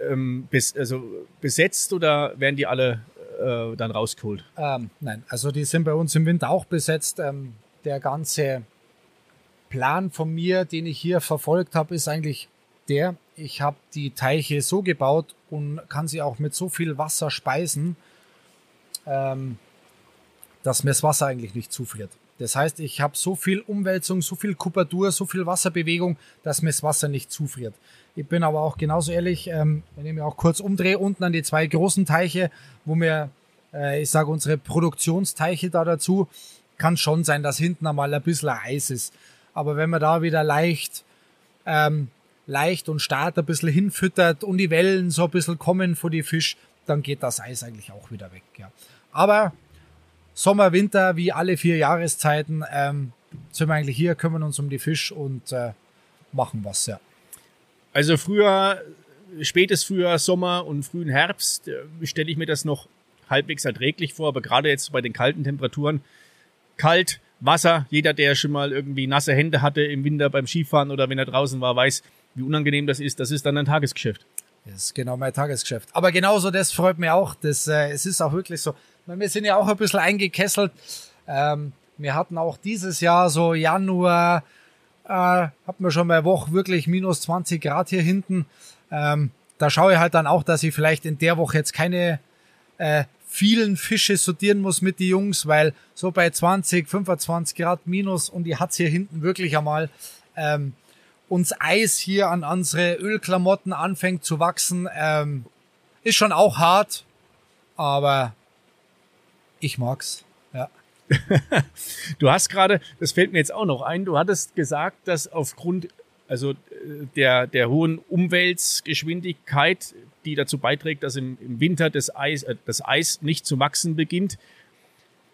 ähm, bes, also besetzt oder werden die alle äh, dann rausgeholt? Ähm, nein, also die sind bei uns im Winter auch besetzt. Ähm, der ganze Plan von mir, den ich hier verfolgt habe, ist eigentlich der, ich habe die Teiche so gebaut und kann sie auch mit so viel Wasser speisen, ähm, dass mir das Wasser eigentlich nicht zufriert. Das heißt, ich habe so viel Umwälzung, so viel Kupatur, so viel Wasserbewegung, dass mir das Wasser nicht zufriert. Ich bin aber auch genauso ehrlich, ähm, wenn ich mir auch kurz umdrehe, unten an die zwei großen Teiche, wo mir, äh, ich sage, unsere Produktionsteiche da dazu, kann schon sein, dass hinten einmal ein bisschen Eis ist. Aber wenn man da wieder leicht, ähm, leicht und stark ein bisschen hinfüttert und die Wellen so ein bisschen kommen vor die Fisch, dann geht das Eis eigentlich auch wieder weg. Ja. Aber Sommer, Winter, wie alle vier Jahreszeiten, ähm, sind wir eigentlich hier, kümmern uns um die Fisch und äh, machen was, ja. Also früher, spätes Frühjahr, Sommer und frühen Herbst äh, stelle ich mir das noch halbwegs erträglich vor, aber gerade jetzt bei den kalten Temperaturen, kalt, Wasser, jeder, der schon mal irgendwie nasse Hände hatte im Winter beim Skifahren oder wenn er draußen war, weiß, wie unangenehm das ist. Das ist dann ein Tagesgeschäft. Das ist genau mein Tagesgeschäft. Aber genauso das freut mich auch. Das, äh, es ist auch wirklich so wir sind ja auch ein bisschen eingekesselt. Ähm, wir hatten auch dieses Jahr so Januar, äh, hatten wir schon mal Woche wirklich minus 20 Grad hier hinten. Ähm, da schaue ich halt dann auch, dass ich vielleicht in der Woche jetzt keine äh, vielen Fische sortieren muss mit die Jungs, weil so bei 20, 25 Grad minus und die hat's hier hinten wirklich einmal ähm, uns Eis hier an unsere Ölklamotten anfängt zu wachsen. Ähm, Ist schon auch hart, aber ich mag's. Ja. *laughs* du hast gerade, das fällt mir jetzt auch noch ein, du hattest gesagt, dass aufgrund also äh, der, der hohen Umweltgeschwindigkeit, die dazu beiträgt, dass im, im Winter das Eis, äh, das Eis nicht zu wachsen beginnt.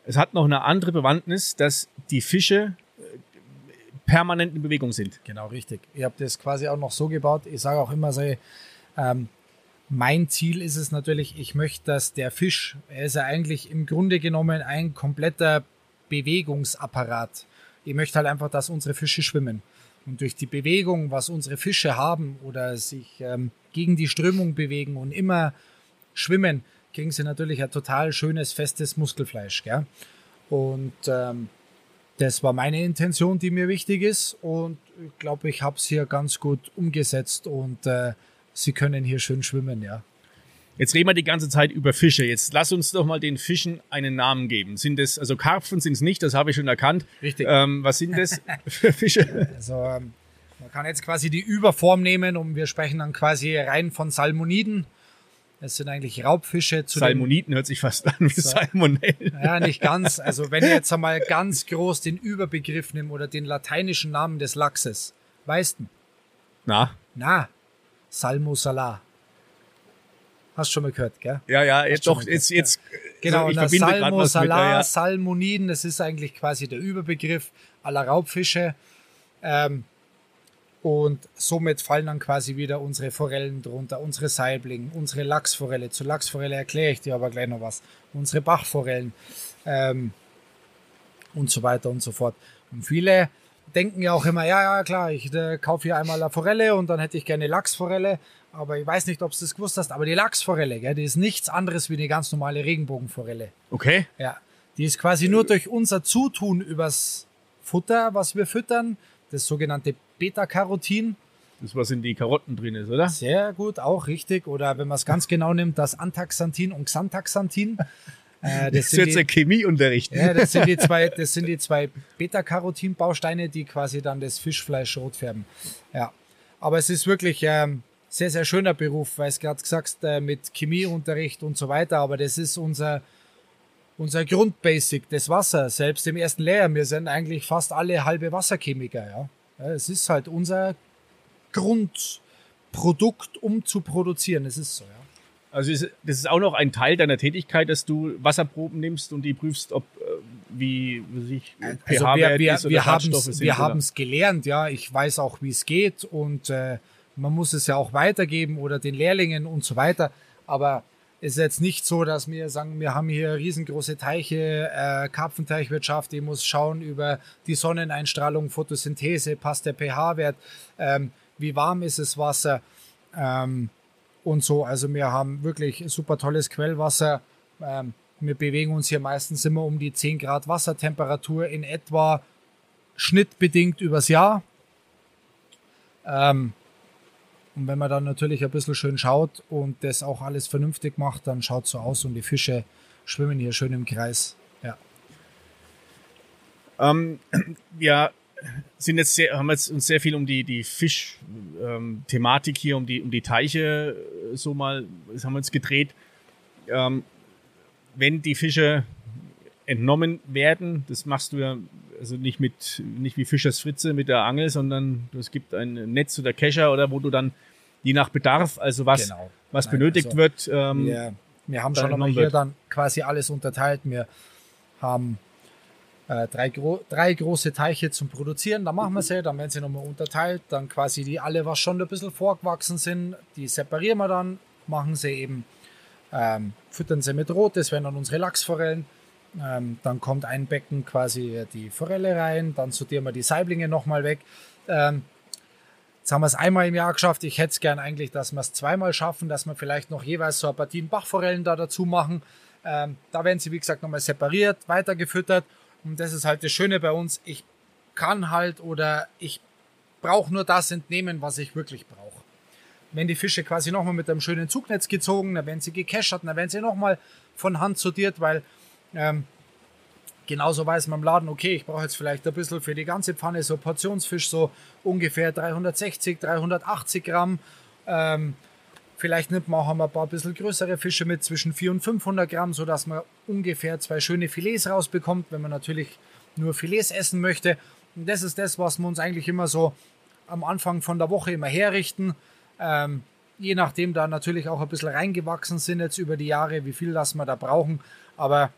Es hat noch eine andere Bewandtnis, dass die Fische äh, permanent in Bewegung sind. Genau, richtig. Ich habe das quasi auch noch so gebaut. Ich sage auch immer so, ähm, mein Ziel ist es natürlich, ich möchte, dass der Fisch, er ist ja eigentlich im Grunde genommen ein kompletter Bewegungsapparat. Ich möchte halt einfach, dass unsere Fische schwimmen. Und durch die Bewegung, was unsere Fische haben oder sich ähm, gegen die Strömung bewegen und immer schwimmen, kriegen sie natürlich ein total schönes, festes Muskelfleisch. Gell? Und ähm, das war meine Intention, die mir wichtig ist. Und ich glaube, ich habe es hier ganz gut umgesetzt und äh, sie können hier schön schwimmen, ja. Jetzt reden wir die ganze Zeit über Fische. Jetzt lass uns doch mal den Fischen einen Namen geben. Sind es, also Karpfen sind es nicht, das habe ich schon erkannt. Richtig. Ähm, was sind das *laughs* für Fische? Also, ähm, man kann jetzt quasi die Überform nehmen und wir sprechen dann quasi rein von Salmoniden. Das sind eigentlich Raubfische. Zu Salmoniden hört sich fast an wie so, Salmonellen. Ja, nicht ganz. *laughs* Also wenn ich jetzt einmal ganz groß den Überbegriff nehme oder den lateinischen Namen des Lachses. Weißt du? Na? Na, Salmo Salah. Hast du schon mal gehört, gell? Ja, ja, jetzt doch, jetzt, jetzt. Genau, ich verbinde Salmo, Salar, ja. Salmoniden, das ist eigentlich quasi der Überbegriff aller Raubfische. Ähm, und somit fallen dann quasi wieder unsere Forellen drunter, unsere Saibling, unsere Lachsforelle. Zu Lachsforelle erkläre ich dir aber gleich noch was. Unsere Bachforellen ähm, und so weiter und so fort. Und viele denken ja auch immer, ja, ja, klar, ich äh, kaufe hier einmal eine Forelle und dann hätte ich gerne Lachsforelle aber ich weiß nicht, ob du das gewusst hast, aber die Lachsforelle, gell, die ist nichts anderes wie eine ganz normale Regenbogenforelle. Okay. Ja. Die ist quasi nur durch unser Zutun übers Futter, was wir füttern, das sogenannte Beta-Carotin. Das, was in die Karotten drin ist, oder? Sehr gut, auch richtig. Oder wenn man es ganz genau nimmt, das Antaxanthin und Xantaxanthin. Äh, das, das ist jetzt der Chemieunterricht. Ja, das sind die zwei, *laughs* das sind die zwei Beta-Carotin-Bausteine, die quasi dann das Fischfleisch rot färben. Ja. Aber es ist wirklich, ähm, sehr, sehr schöner Beruf, weil es gerade gesagt äh, mit Chemieunterricht und so weiter, aber das ist unser, unser Grundbasic, das Wasser. Selbst im ersten Lehrjahr, wir sind eigentlich fast alle halbe Wasserchemiker. Ja. ja es ist halt unser Grundprodukt, um zu produzieren. Es ist so, ja. Also ist, das ist auch noch ein Teil deiner Tätigkeit, dass du Wasserproben nimmst und die prüfst, ob äh, wie, wie sich also pH-Wert wir, ist oder wir Schadstoffe Wir haben es gelernt, ja. Ich weiß auch, wie es geht und äh, man muss es ja auch weitergeben oder den Lehrlingen und so weiter. Aber es ist jetzt nicht so, dass wir sagen, wir haben hier riesengroße Teiche, äh, Karpfenteichwirtschaft, die muss schauen über die Sonneneinstrahlung, Photosynthese, passt der pH-Wert, ähm, wie warm ist das Wasser ähm, und so. Also wir haben wirklich super tolles Quellwasser. Ähm, wir bewegen uns hier meistens immer um die 10 Grad Wassertemperatur in etwa schnittbedingt übers Jahr. Ähm, und wenn man dann natürlich ein bisschen schön schaut und das auch alles vernünftig macht, dann schaut so aus und die Fische schwimmen hier schön im Kreis. Ja. Ähm, *clears throat* wir sind jetzt sehr, haben jetzt uns sehr viel um die, die Fisch-Thematik ähm, hier, um die, um die Teiche äh, so mal, das haben wir uns gedreht. Ähm, wenn die Fische entnommen werden, das machst du ja also nicht mit, nicht wie Fischers Fritze mit der Angel, sondern es gibt ein Netz oder Kescher oder wo du dann je nach Bedarf, also was, genau. was Nein, benötigt also wird. Ähm, wir, wir haben schon einmal hier wird. dann quasi alles unterteilt. Wir haben äh, drei, gro drei große Teiche zum Produzieren, da machen wir sie, dann werden sie nochmal unterteilt, dann quasi die alle, was schon ein bisschen vorgewachsen sind, die separieren wir dann, machen sie eben, ähm, füttern sie mit Rot, das wären dann unsere Lachsforellen ähm, dann kommt ein Becken quasi die Forelle rein, dann sortieren wir die Saiblinge nochmal weg. Ähm, jetzt haben wir es einmal im Jahr geschafft. Ich hätte es gern eigentlich, dass wir es zweimal schaffen, dass wir vielleicht noch jeweils so ein Partien Bachforellen da dazu machen. Ähm, da werden sie, wie gesagt, nochmal separiert, weitergefüttert. Und das ist halt das Schöne bei uns. Ich kann halt oder ich brauche nur das entnehmen, was ich wirklich brauche. Wenn die Fische quasi nochmal mit einem schönen Zugnetz gezogen, dann werden sie gekeschert, dann werden sie nochmal von Hand sortiert, weil ähm, genauso weiß man im Laden, okay, ich brauche jetzt vielleicht ein bisschen für die ganze Pfanne so Portionsfisch, so ungefähr 360, 380 Gramm. Ähm, Vielleicht nimmt man auch ein paar bisschen größere Fische mit, zwischen 400 und 500 Gramm, sodass man ungefähr zwei schöne Filets rausbekommt, wenn man natürlich nur Filets essen möchte. Und das ist das, was wir uns eigentlich immer so am Anfang von der Woche immer herrichten. Ähm, je nachdem da natürlich auch ein bisschen reingewachsen sind jetzt über die Jahre, wie viel lassen wir da brauchen. Aber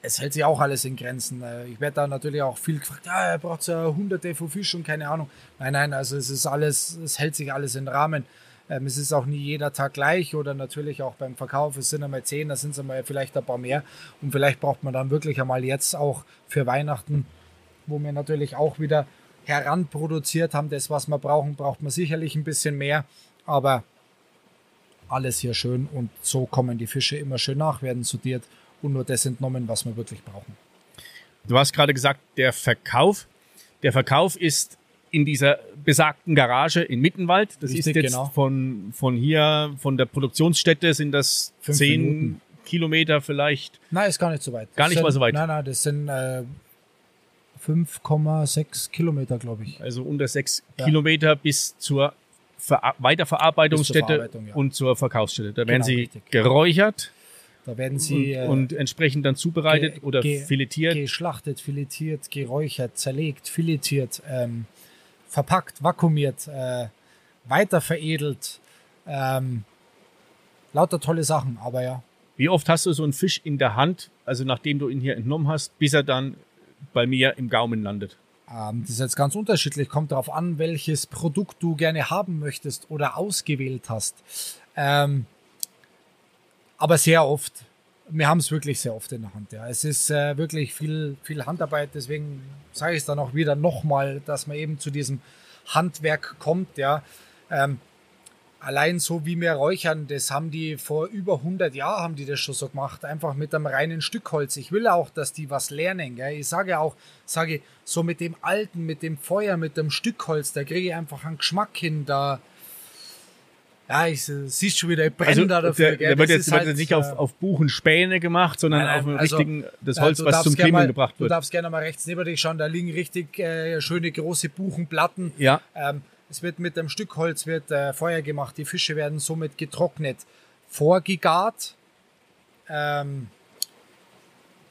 es hält sich auch alles in Grenzen. Äh, ich werde da natürlich auch viel gefragt, ja, er braucht ja hunderte von Fisch und keine Ahnung. Nein, nein, also es ist alles, es hält sich alles in Rahmen. Ähm, es ist auch nie jeder Tag gleich oder natürlich auch beim Verkauf, es sind einmal zehn, da sind es einmal vielleicht ein paar mehr. Und vielleicht braucht man dann wirklich einmal jetzt auch für Weihnachten, wo wir natürlich auch wieder heranproduziert haben, das, was wir brauchen, braucht man sicherlich ein bisschen mehr. Aber alles hier schön und so kommen die Fische immer schön nach, werden sortiert und nur das entnommen, was wir wirklich brauchen. Du hast gerade gesagt, der Verkauf. Der Verkauf ist in dieser besagten Garage in Mittenwald. Das Richtig, ist jetzt genau. von, von hier, von der Produktionsstätte sind das Fünf zehn Minuten. Kilometer vielleicht. Nein, ist gar nicht so weit. Gar nicht sind, mal so weit. Nein, nein, das sind äh, 5,6 Kilometer, glaube ich. Also unter sechs ja. Kilometer bis zur Ver Weiterverarbeitungsstätte ja. und zur Verkaufsstätte. Da genau, werden sie richtig. geräuchert. Da werden sie und, äh, und entsprechend dann zubereitet oder filetiert. Geschlachtet, filetiert, geräuchert, zerlegt, filetiert, ähm, verpackt, vakuumiert, äh, weiterveredelt. Ähm, lauter tolle Sachen, aber ja. Wie oft hast du so einen Fisch in der Hand, also nachdem du ihn hier entnommen hast, bis er dann bei mir im Gaumen landet? Ähm, das ist jetzt ganz unterschiedlich. Kommt darauf an, welches Produkt du gerne haben möchtest oder ausgewählt hast. Ähm, aber sehr oft. Wir haben es wirklich sehr oft in der Hand. Ja. Es ist äh, wirklich viel, viel Handarbeit. Deswegen sage ich es dann auch wieder nochmal, dass man eben zu diesem Handwerk kommt. Ja. Ähm, allein so wie wir räuchern, das haben die vor über 100 Jahren haben die das schon so gemacht, einfach mit einem reinen Stück Holz. Ich will auch, dass die was lernen. Gell? Ich sage auch, sage so mit dem alten, mit dem Feuer, mit dem Stück Holz, da kriege ich einfach einen Geschmack hin. Da ja, ich äh, siehst schon wieder, ich brenne also, da dafür. Der, der wird jetzt, halt, nicht auf, äh, auf Buchenspäne gemacht, sondern nein, nein, auf dem also, richtigen, das äh, Holz, was zum Klimmen gebracht wird. Du darfst gerne mal rechts neben dich schauen, da liegen richtig äh, schöne große Buchenplatten. Ja. Ähm, es wird mit dem Stück Holz wird äh, Feuer gemacht. Die Fische werden somit getrocknet, vorgegart. Ähm,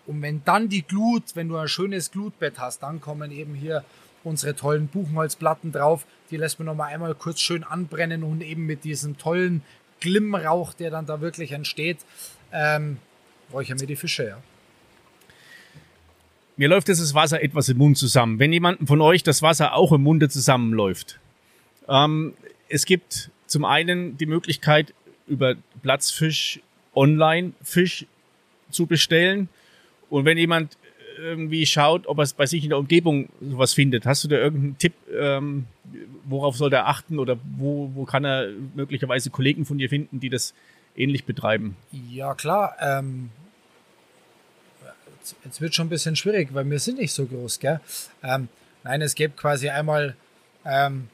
und wenn dann die Glut, wenn du ein schönes Glutbett hast, dann kommen eben hier unsere tollen Buchenholzplatten drauf. Die lässt man nochmal einmal kurz schön anbrennen und eben mit diesem tollen Glimmrauch, der dann da wirklich entsteht, ähm, räuchern wir die Fische, ja. Mir läuft das Wasser etwas im Mund zusammen. Wenn jemandem von euch das Wasser auch im Munde zusammenläuft, ähm, es gibt zum einen die Möglichkeit, über Platzfisch online Fisch zu bestellen. Und wenn jemand irgendwie schaut, ob er es bei sich in der Umgebung sowas findet, hast du da irgendeinen Tipp, ähm, worauf soll er achten oder wo, wo kann er möglicherweise Kollegen von dir finden, die das ähnlich betreiben? Ja, klar. Ähm, jetzt, jetzt, wird schon ein bisschen schwierig, weil wir sind nicht so groß, gell? Ähm, nein, es gibt quasi einmal ähm,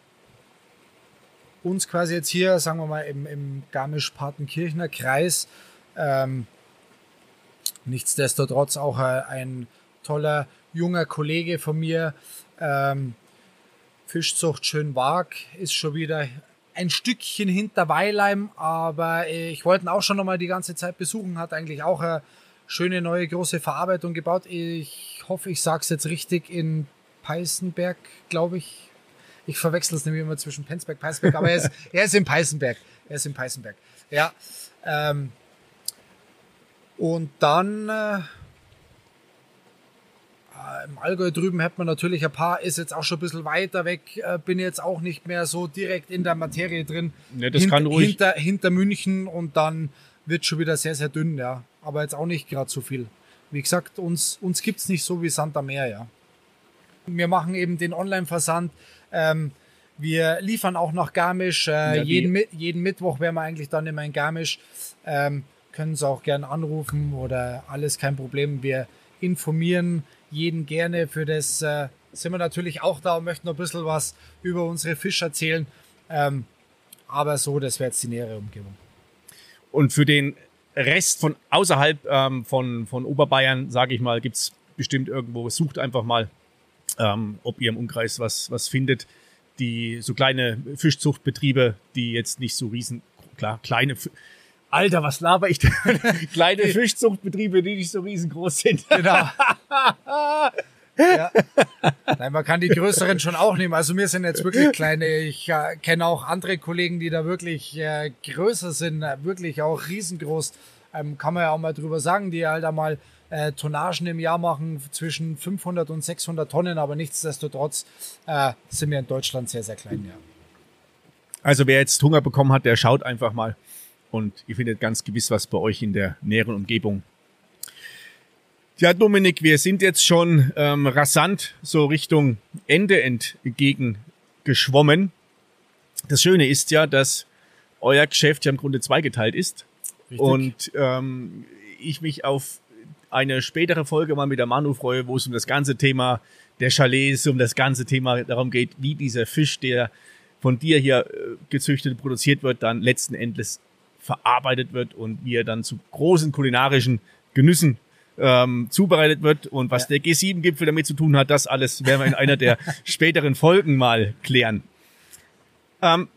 uns quasi jetzt hier, sagen wir mal, im, im Garmisch-Partenkirchner Kreis. Ähm, nichtsdestotrotz auch ein toller junger Kollege von mir. Ähm, Fischzucht Schönwag ist schon wieder ein Stückchen hinter Weilheim, aber ich wollte ihn auch schon noch mal die ganze Zeit besuchen, hat eigentlich auch eine schöne neue große Verarbeitung gebaut. Ich hoffe, ich sage es jetzt richtig in Peißenberg, glaube ich. Ich verwechsel es nämlich immer zwischen Penzberg Peißenberg, aber er ist, *laughs* er ist in Peißenberg. Er ist in Peißenberg. Ja. Ähm, und dann äh, im Allgäu drüben hat man natürlich ein paar, ist jetzt auch schon ein bisschen weiter weg, äh, bin jetzt auch nicht mehr so direkt in der Materie drin. Ne, das Hint, kann ruhig. Hinter, hinter München und dann wird schon wieder sehr, sehr dünn, ja. Aber jetzt auch nicht gerade so viel. Wie gesagt, uns, uns gibt es nicht so wie Santa Meer, ja. Wir machen eben den Online-Versand. Ähm, wir liefern auch nach Garmisch. Äh, ja, jeden, jeden Mittwoch wären wir eigentlich dann immer in Garmisch. Ähm, können Sie auch gerne anrufen oder alles kein Problem. Wir informieren jeden gerne. Für das äh, sind wir natürlich auch da und möchten noch ein bisschen was über unsere Fische erzählen. Ähm, aber so, das wäre jetzt die nähere Umgebung. Und für den Rest von außerhalb ähm, von, von Oberbayern, sage ich mal, gibt es bestimmt irgendwo, sucht einfach mal, ähm, ob ihr im Umkreis was, was findet. Die so kleine Fischzuchtbetriebe, die jetzt nicht so riesen, klar. Kleine, F Alter, was laber ich denn? *laughs* Kleine Fischzuchtbetriebe, die nicht so riesengroß sind. Genau. *laughs* ja. Nein, man kann die größeren schon auch nehmen. Also wir sind jetzt wirklich kleine. Ich äh, kenne auch andere Kollegen, die da wirklich äh, größer sind, äh, wirklich auch riesengroß. Ähm, kann man ja auch mal drüber sagen, die halt einmal äh, Tonnagen im Jahr machen zwischen 500 und 600 Tonnen, aber nichtsdestotrotz äh, sind wir in Deutschland sehr, sehr klein, ja. Also wer jetzt Hunger bekommen hat, der schaut einfach mal und ihr findet ganz gewiss was bei euch in der näheren Umgebung. Ja, Dominik, wir sind jetzt schon ähm, rasant so Richtung Ende entgegengeschwommen. Das Schöne ist ja, dass euer Geschäft ja im Grunde zweigeteilt ist. Richtig. Und ähm, ich mich auf eine spätere Folge mal mit der Manu freue, wo es um das ganze Thema der Chalets, um das ganze Thema darum geht, wie dieser Fisch, der von dir hier äh, gezüchtet, produziert wird, dann letzten Endes verarbeitet wird und wie er dann zu großen kulinarischen Genüssen ähm, zubereitet wird und was ja. der G7-Gipfel damit zu tun hat, das alles werden wir in einer der *laughs* späteren Folgen mal klären. Ähm,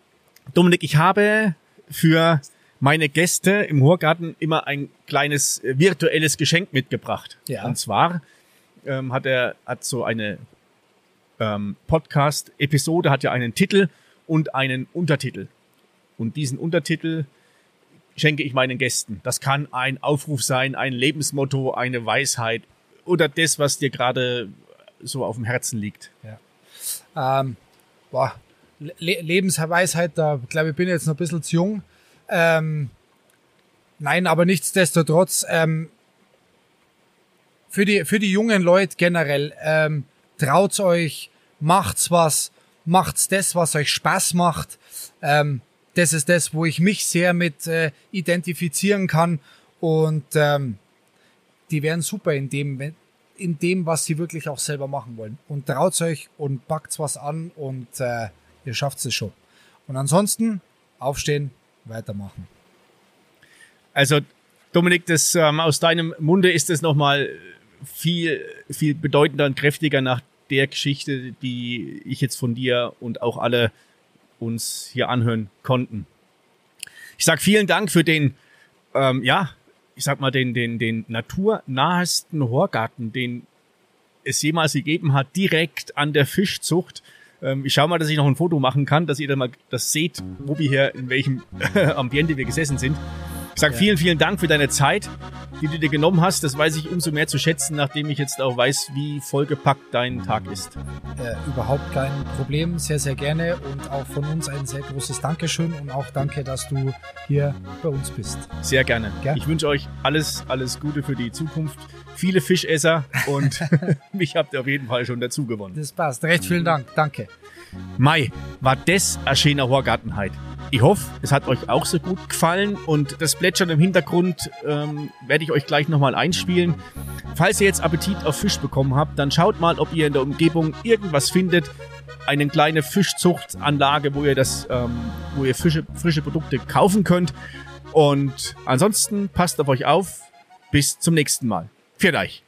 Dominik, ich habe für meine Gäste im Hurgarten immer ein kleines äh, virtuelles Geschenk mitgebracht. Ja. Und zwar ähm, hat er hat so eine ähm, Podcast-Episode hat ja einen Titel und einen Untertitel. Und diesen Untertitel schenke ich meinen Gästen. Das kann ein Aufruf sein, ein Lebensmotto, eine Weisheit oder das, was dir gerade so auf dem Herzen liegt. Ja. Ähm, boah, Le Lebensweisheit, da glaube ich, bin jetzt noch ein bisschen zu jung. Ähm, nein, aber nichtsdestotrotz, ähm, für die, für die jungen Leute generell, ähm, traut's euch, macht's was, macht's das, was euch Spaß macht. Ähm, das ist das, wo ich mich sehr mit äh, identifizieren kann und ähm, die wären super in dem, in dem, was sie wirklich auch selber machen wollen. Und traut euch und packt was an und äh, ihr schafft es schon. Und ansonsten aufstehen, weitermachen. Also Dominik, das ähm, aus deinem Munde ist es nochmal viel, viel bedeutender und kräftiger nach der Geschichte, die ich jetzt von dir und auch alle uns hier anhören konnten. Ich sag vielen Dank für den, ähm, ja, ich sag mal, den, den, den naturnahesten Horgarten, den es jemals gegeben hat, direkt an der Fischzucht. Ähm, ich schau mal, dass ich noch ein Foto machen kann, dass ihr dann mal das seht, wo wir hier, in welchem *laughs* Ambiente wir gesessen sind. Ich sage vielen, vielen Dank für deine Zeit, die du dir genommen hast. Das weiß ich umso mehr zu schätzen, nachdem ich jetzt auch weiß, wie vollgepackt dein Tag ist. Äh, überhaupt kein Problem, sehr, sehr gerne und auch von uns ein sehr großes Dankeschön und auch danke, dass du hier bei uns bist. Sehr gerne. Gern? Ich wünsche euch alles, alles Gute für die Zukunft. Viele Fischesser und *laughs* *laughs* mich habt ihr auf jeden Fall schon dazu gewonnen. Das passt. Recht vielen Dank. Danke. Mai, war das ein schöner Horgartenheit. Ich hoffe, es hat euch auch so gut gefallen und das Plätschern im Hintergrund ähm, werde ich euch gleich nochmal einspielen. Falls ihr jetzt Appetit auf Fisch bekommen habt, dann schaut mal, ob ihr in der Umgebung irgendwas findet. Eine kleine Fischzuchtanlage, wo ihr das, ähm, wo ihr Fische, frische Produkte kaufen könnt. Und ansonsten passt auf euch auf. Bis zum nächsten Mal. Viert euch!